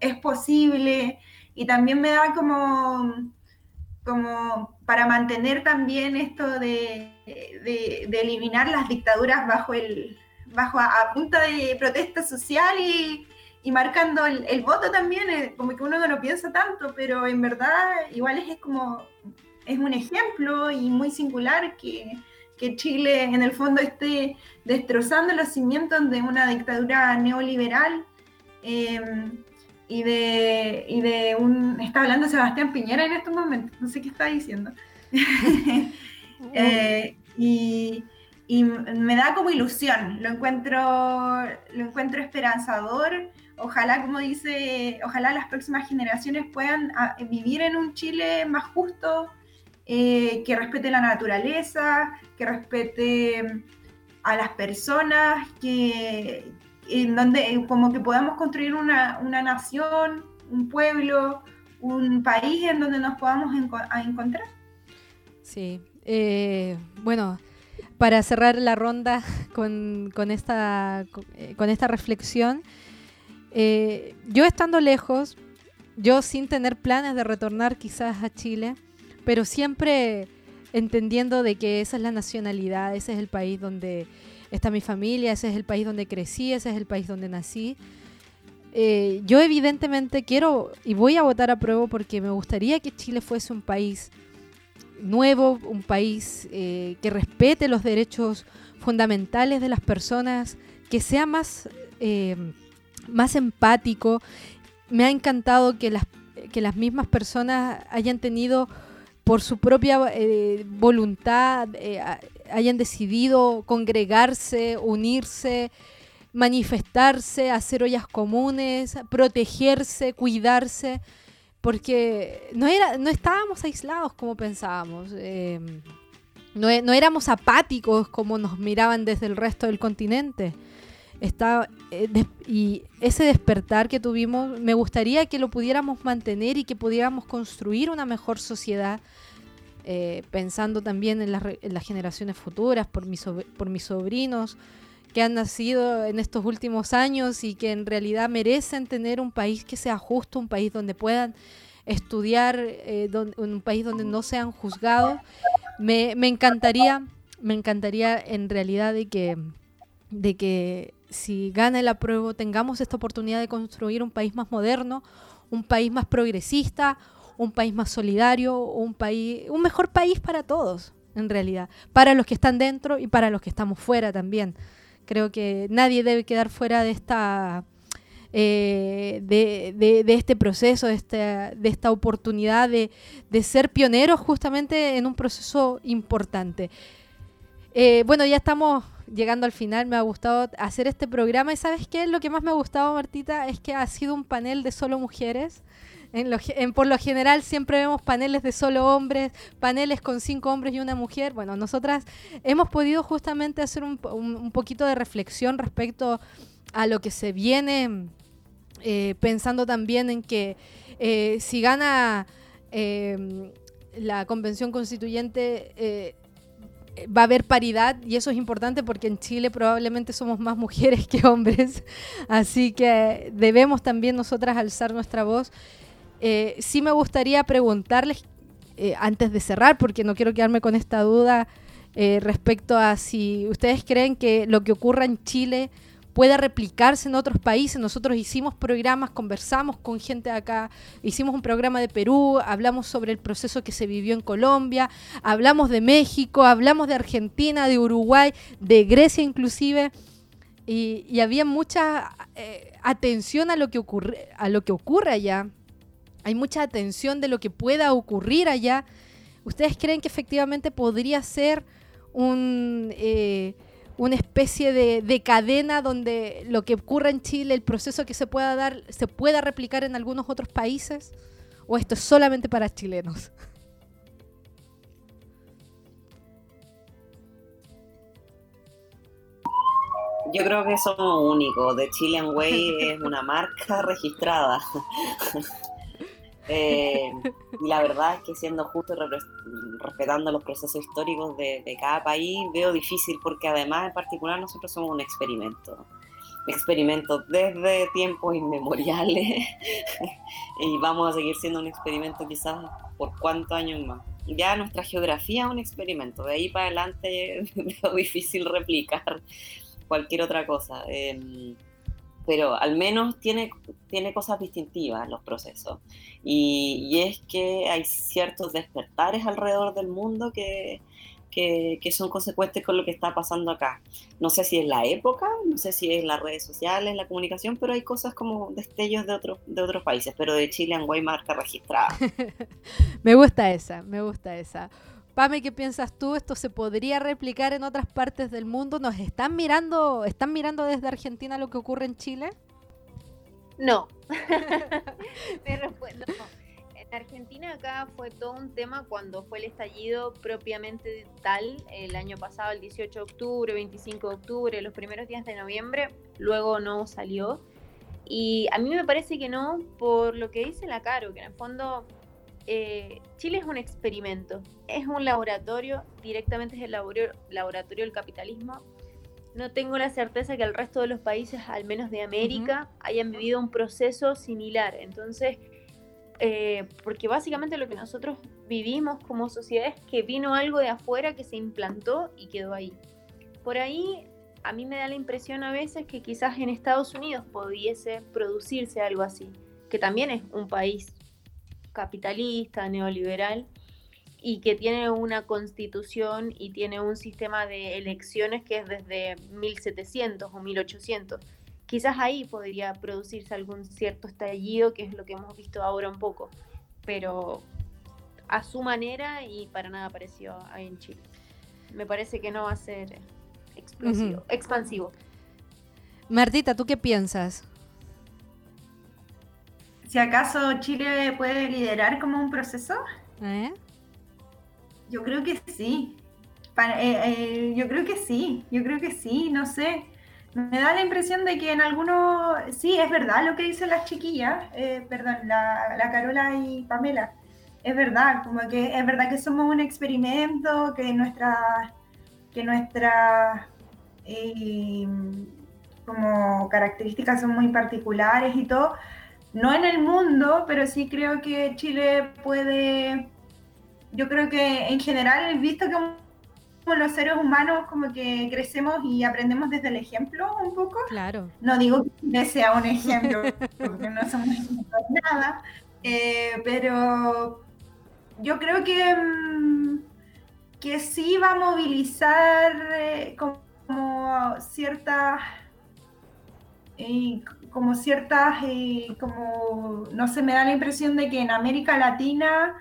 es, posible, y también me da como, como para mantener también esto de eliminar las dictaduras bajo el bajo a, punta de protesta social y, y marcando el, el, voto también, eh, como que uno no lo piensa tanto, pero en verdad igual es, es como, es un ejemplo y muy singular que, que, Chile en el fondo esté destrozando los cimientos de una dictadura neoliberal eh, y, de, y de un, está hablando Sebastián Piñera en estos momentos, no sé qué está diciendo. eh, y, me da como ilusión, lo encuentro, lo encuentro esperanzador. Ojalá, como dice, ojalá las próximas generaciones puedan ah, vivir en un Chile más justo, eh, que respete la naturaleza, que respete a las personas, que en donde como que podamos construir una, una nación, un pueblo, un país en donde nos podamos encontrar. Sí, eh, bueno, para cerrar la ronda con, esta, eh, con esta reflexión, eh, yo estando lejos, yo sin tener planes de retornar quizás a Chile, pero siempre entendiendo de que esa es la nacionalidad, ese es el país donde está mi familia, ese es el país donde crecí, ese es el país donde nací. yo evidentemente quiero y voy a votar a prueba porque me gustaría que Chile fuese un país nuevo, un país eh, que respete los derechos fundamentales de las personas, que sea más, eh, más empático. Me ha encantado que las, que las mismas personas hayan tenido por su propia eh, voluntad, hayan decidido congregarse, unirse, manifestarse, hacer ollas comunes, protegerse, cuidarse porque no, era, no estábamos aislados como pensábamos. Em, no, no, éramos apáticos como nos miraban desde el resto del continente. Está, eh, y ese despertar que tuvimos, me gustaría que lo pudiéramos mantener y que pudiéramos construir una mejor sociedad, eh, pensando también en, en, las generaciones futuras, por, mis, por mis sobrinos, que han nacido en estos últimos años y que en realidad merecen tener un país que sea justo, un país donde puedan estudiar, eh, un país donde no sean juzgados. Me, me, encantaría, me encantaría en realidad de que, de que si gana el apruebo tengamos esta oportunidad de construir un país más moderno, un país más progresista, un país más solidario, un país, un mejor país para todos, en realidad, para los que están dentro y para los que estamos fuera también. Creo que nadie debe quedar fuera de esta, eh, de, este proceso, de esta, de esta oportunidad de, ser pioneros justamente en un proceso importante. Eh, bueno, ya estamos llegando al final, me ha gustado hacer este programa y sabes qué, lo que más me ha gustado, Martita, es que ha sido un panel de solo mujeres. En por lo general siempre vemos paneles de solo hombres, paneles con cinco hombres y una mujer. Bueno, nosotras hemos podido justamente hacer un, un, poquito de reflexión respecto a lo que se viene, eh, pensando también en que eh, si gana eh, la convención constituyente va a haber paridad y eso es importante porque en Chile probablemente somos más mujeres que hombres, así que debemos también nosotras alzar nuestra voz. Eh, sí me gustaría preguntarles, eh, antes de cerrar, porque no quiero quedarme con esta duda eh, respecto a si ustedes creen que lo que ocurra en Chile pueda replicarse en otros países. Nosotros hicimos programas, conversamos con gente acá, hicimos un programa de Perú, hablamos sobre el proceso que se vivió en Colombia, hablamos de México, hablamos de Argentina, de Uruguay, de Grecia inclusive. Y, había mucha atención a lo que ocurre, a lo que ocurre allá hay mucha atención de lo que pueda ocurrir allá. ¿Ustedes creen que efectivamente podría ser un, eh, una especie de, cadena donde lo que ocurra en Chile, el proceso que se pueda dar, se pueda replicar en algunos otros países? ¿O esto es solamente para chilenos? Yo creo que somos únicos. The Chilean Way es una marca registrada. Eh, y la verdad es que siendo justo y respetando los procesos históricos de, de cada país, veo difícil porque además en particular nosotros somos un experimento. Experimento desde tiempos inmemoriales y vamos a seguir siendo un experimento quizás por cuántos años más. Ya nuestra geografía es un experimento, de ahí para adelante veo difícil replicar cualquier otra cosa. Em, pero al menos tiene, tiene cosas distintivas los procesos. Y, y es que hay ciertos despertares alrededor del mundo que, que, son consecuentes con lo que está pasando acá. No sé si es la época, no sé si es las redes sociales, la comunicación, pero hay cosas como destellos de, otros de otros países, pero de Chile en Guay marca registrada. Me gusta esa, me gusta esa. Pame, ¿qué piensas tú? ¿Esto se podría replicar en otras partes del mundo? ¿Nos están mirando, están mirando desde Argentina lo que ocurre en Chile? No. Respuesta, no. En Argentina acá fue todo un tema cuando fue el estallido propiamente tal, el año pasado, el 18 de octubre, 25 de octubre, los primeros días de noviembre, luego no salió. Y a mí me parece que no, por lo que dice la Caro, que en el fondo eh, Chile es un experimento, es un laboratorio, directamente es el laboratorio del capitalismo. No tengo la certeza que el resto de los países, al menos de América, hayan vivido un proceso similar. Entonces, eh, porque básicamente lo que nosotros vivimos como sociedad es que vino algo de afuera que se implantó y quedó ahí. Por ahí a mí me da la impresión a veces que quizás en Estados Unidos pudiese producirse algo así, que también es un país capitalista, neoliberal, y que tiene una constitución y tiene un sistema de elecciones que es desde 1700 o 1800. Quizás ahí podría producirse algún cierto estallido, que es lo que hemos visto ahora un poco, pero a su manera y para nada parecido ahí en Chile. Me parece que no va a ser explosivo, expansivo. Martita, ¿tú qué piensas? Si acaso Chile puede liderar como un proceso, ¿Eh? yo creo que sí. Eh, eh, yo creo que sí, yo creo que sí, no sé. Me da la impresión de que en algunos, sí, es verdad lo que dicen las chiquillas, perdón, la, la Carola y Pamela. Es verdad, como que es verdad que somos un experimento, que nuestra, que nuestras eh, como características son muy particulares y todo. No en el mundo, pero sí creo que Chile puede yo creo que en general, visto que como los seres humanos como que crecemos y aprendemos desde el ejemplo un poco, Claro. no digo que Chile sea un ejemplo, porque no somos nada, eh, pero yo creo que, mm, que sí va a movilizar eh, como, como ciertas eh, como ciertas, eh, como, no sé, me da la impresión de que en América Latina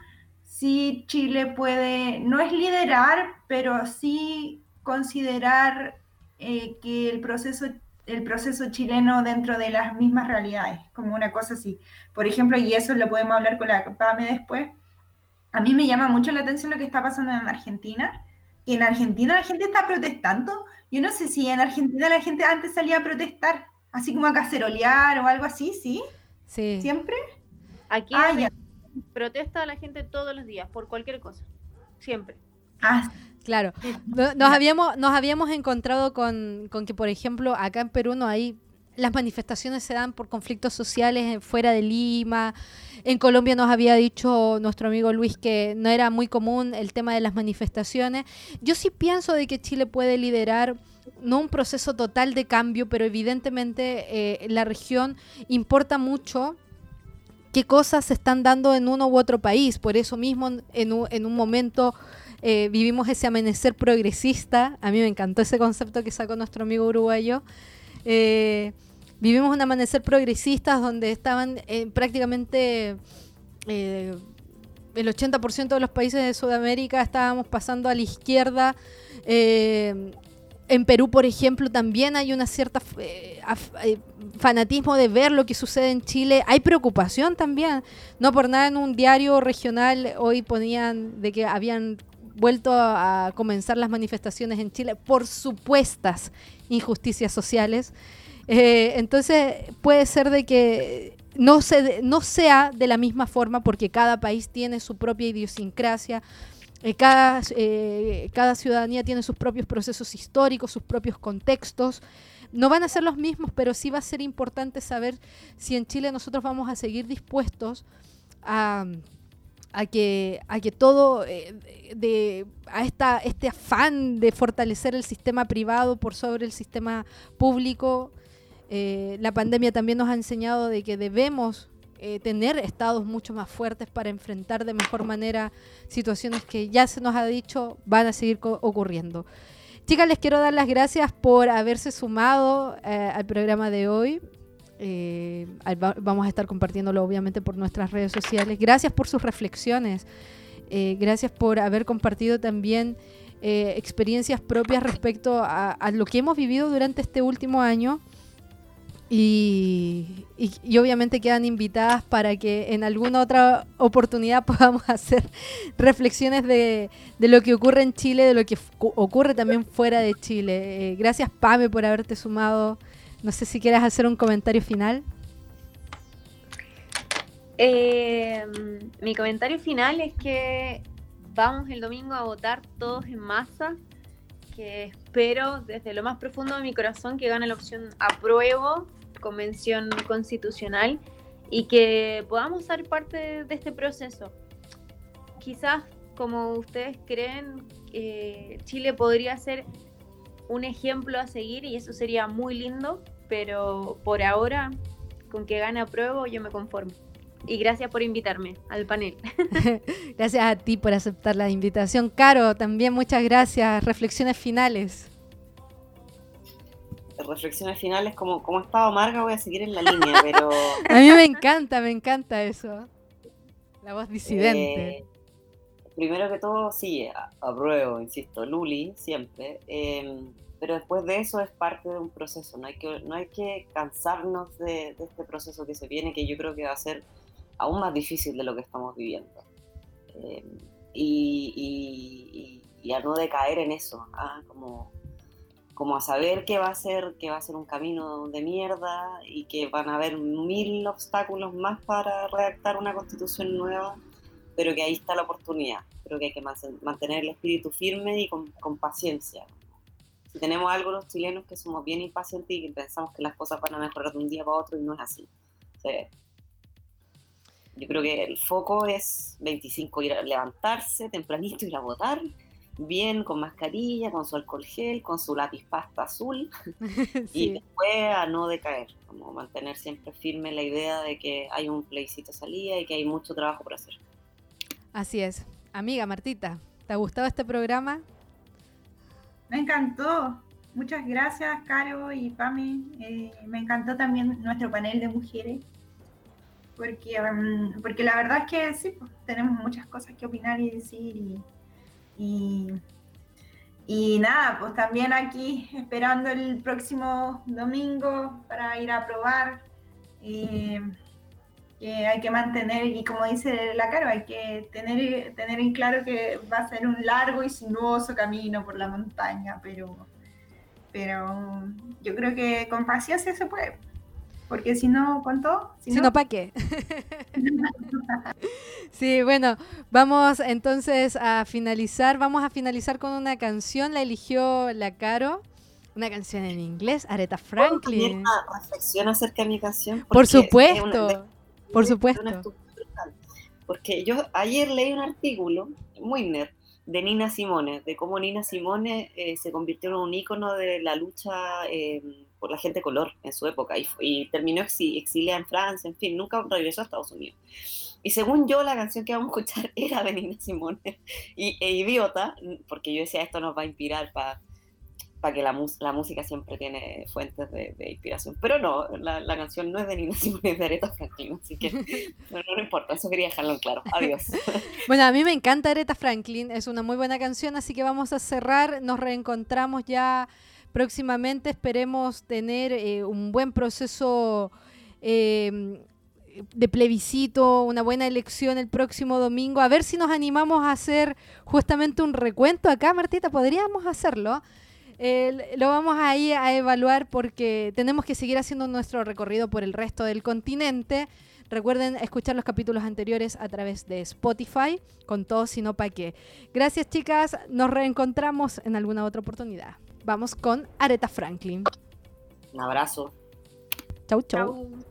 sí Chile puede, no es liderar, pero sí considerar eh, que el proceso, el proceso chileno dentro de las mismas realidades, como una cosa así. Por ejemplo, y eso lo podemos hablar con la PAME después, a mí me llama mucho la atención lo que está pasando en Argentina. que en Argentina la gente está protestando. Yo no sé si en Argentina la gente antes salía a protestar, así como a cacerolear o algo así, ¿sí? Sí. ¿Siempre? Aquí Ah, ya. protesta a la gente todos los días por cualquier cosa. Siempre. Ah, Claro. No- Nos habíamos, nos habíamos encontrado con, con que, por ejemplo, acá en Perú no hay. Las manifestaciones se dan por conflictos sociales en- fuera de Lima. En Colombia nos había dicho nuestro amigo Luis que no era muy común el tema de las manifestaciones. Yo sí pienso de que Chile puede liderar no un proceso total de cambio, pero evidentemente eh, la región importa mucho qué cosas se están dando en uno u otro país. Por eso mismo, en un, en un momento eh, vivimos ese amanecer progresista. A mí me encantó ese concepto que sacó nuestro amigo uruguayo. Eh, vivimos un amanecer progresista donde estaban prácticamente el 80% de los países de Sudamérica estábamos pasando a la izquierda. En Perú, por ejemplo, también hay una cierta eh, eh, fanatismo de ver lo que sucede en Chile. Hay preocupación también. No por nada en un diario regional hoy ponían de que habían vuelto a, a comenzar las manifestaciones en Chile por supuestas injusticias sociales. Eh, entonces puede ser de que no, se, no sea de la misma forma porque cada país tiene su propia idiosincrasia, eh, cada, eh, cada ciudadanía tiene sus propios procesos históricos, sus propios contextos. No van a ser los mismos, pero sí va a ser importante saber si en Chile nosotros vamos a seguir dispuestos a, a que, a que todo, eh, de, a esta, este afán de fortalecer el sistema privado por sobre el sistema público. La pandemia también nos ha enseñado de que debemos eh, tener estados mucho más fuertes para enfrentar de mejor manera situaciones que ya se nos ha dicho van a seguir ocurriendo. Chicas, les quiero dar las gracias por haberse sumado eh, al programa de hoy. Eh, vamos a estar compartiéndolo obviamente por nuestras redes sociales. Gracias por sus reflexiones. Eh, gracias por haber compartido también experiencias propias respecto a lo que hemos vivido durante este último año. Y, y- obviamente quedan invitadas para que en alguna otra oportunidad podamos hacer reflexiones de, de lo que ocurre en Chile, de lo que ocurre también fuera de Chile. Eh, gracias Pame por haberte sumado. No sé si quieras hacer un comentario final. Eh, mi comentario final es que vamos el domingo a votar todos en masa, que espero desde lo más profundo de mi corazón que gane la opción apruebo, convención constitucional, y que podamos ser parte de este proceso. Quizás, como ustedes creen, eh, Chile podría ser un ejemplo a seguir y eso sería muy lindo, pero por ahora, con que gane apruebo, yo me conformo. Y gracias por invitarme al panel. Gracias a ti por aceptar la invitación. Caro, también muchas gracias. Reflexiones finales. Reflexiones finales, como, como estaba amarga, voy a seguir en la línea, pero A mí me encanta, me encanta eso. La voz disidente. Eh, primero que todo, sí, apruebo, insisto, Luli, siempre. eh, pero después de eso es parte de un proceso. No hay que, no hay que cansarnos de, de este proceso que se viene, que yo creo que va a ser aún más difícil de lo que estamos viviendo. Eh, y, y- y- y a no decaer en eso, ah, como, como a saber que va a ser que va a ser un camino de mierda y que van a haber mil obstáculos más para redactar una constitución nueva, pero que ahí está la oportunidad. Creo que hay que mantener el espíritu firme y con, con paciencia. Si tenemos algo los chilenos que somos bien impacientes y que pensamos que las cosas van a mejorar de un día para otro y no es así. O sea, yo creo que el foco es 25 ir a levantarse tempranito, ir a votar, bien, con mascarilla, con su alcohol gel, con su lápiz pasta azul, y después a no decaer, como mantener siempre firme la idea de que hay un plebiscito salida y que hay mucho trabajo por hacer. Así es. Amiga Martita, ¿te ha gustado este programa? Me encantó. Muchas gracias, Caro y Pame. Eh, me encantó también nuestro panel de mujeres. Porque, mm, porque la verdad es que sí, pues, tenemos muchas cosas que opinar y decir. Y, y, y nada, pues también aquí esperando el próximo domingo para ir a probar. eh, que hay que mantener, y como dice la Caro, hay que tener, tener en claro que va a ser un largo y sinuoso camino por la montaña, pero, pero yo creo que con paciencia se puede. Porque si no, ¿cuánto? Si no, ¿para qué? Sí, bueno, vamos entonces a finalizar. Vamos a finalizar con una canción. La eligió la Caro. Una canción en inglés, Aretha ¿Puedo tener Franklin. una reflexión acerca de mi canción? Por supuesto, una- de- por de- supuesto. Porque yo ayer leí un artículo muy nerd de Nina Simone, de cómo Nina Simone eh, se convirtió en un ícono de la lucha eh, por la gente de color en su época y, y terminó exi- exiliada en Francia, en fin, nunca regresó a Estados Unidos. Y según yo, la canción que vamos a escuchar era de Nina Simone. Y e idiota, porque yo decía, esto nos va a inspirar para que la, mus- la música siempre tiene fuentes de, de inspiración. Pero no, la, la canción no es de Nina Simone, es de Aretha Franklin, así que no, no importa, eso quería dejarlo en claro. Adiós. Bueno, a mí me encanta Aretha Franklin, es una muy buena canción, así que vamos a cerrar. Nos reencontramos ya próximamente. Esperemos tener eh, un buen proceso eh, de plebiscito, una buena elección el próximo domingo. A ver si nos animamos a hacer justamente un recuento acá, Martita, podríamos hacerlo. Lo vamos ahí a evaluar porque tenemos que seguir haciendo nuestro recorrido por el resto del continente. Recuerden escuchar los capítulos anteriores a través de Spotify, con todo, sino para qué. Gracias, chicas. Nos reencontramos en alguna otra oportunidad. Vamos con Aretha Franklin. Un abrazo. Chau, chau. Chau.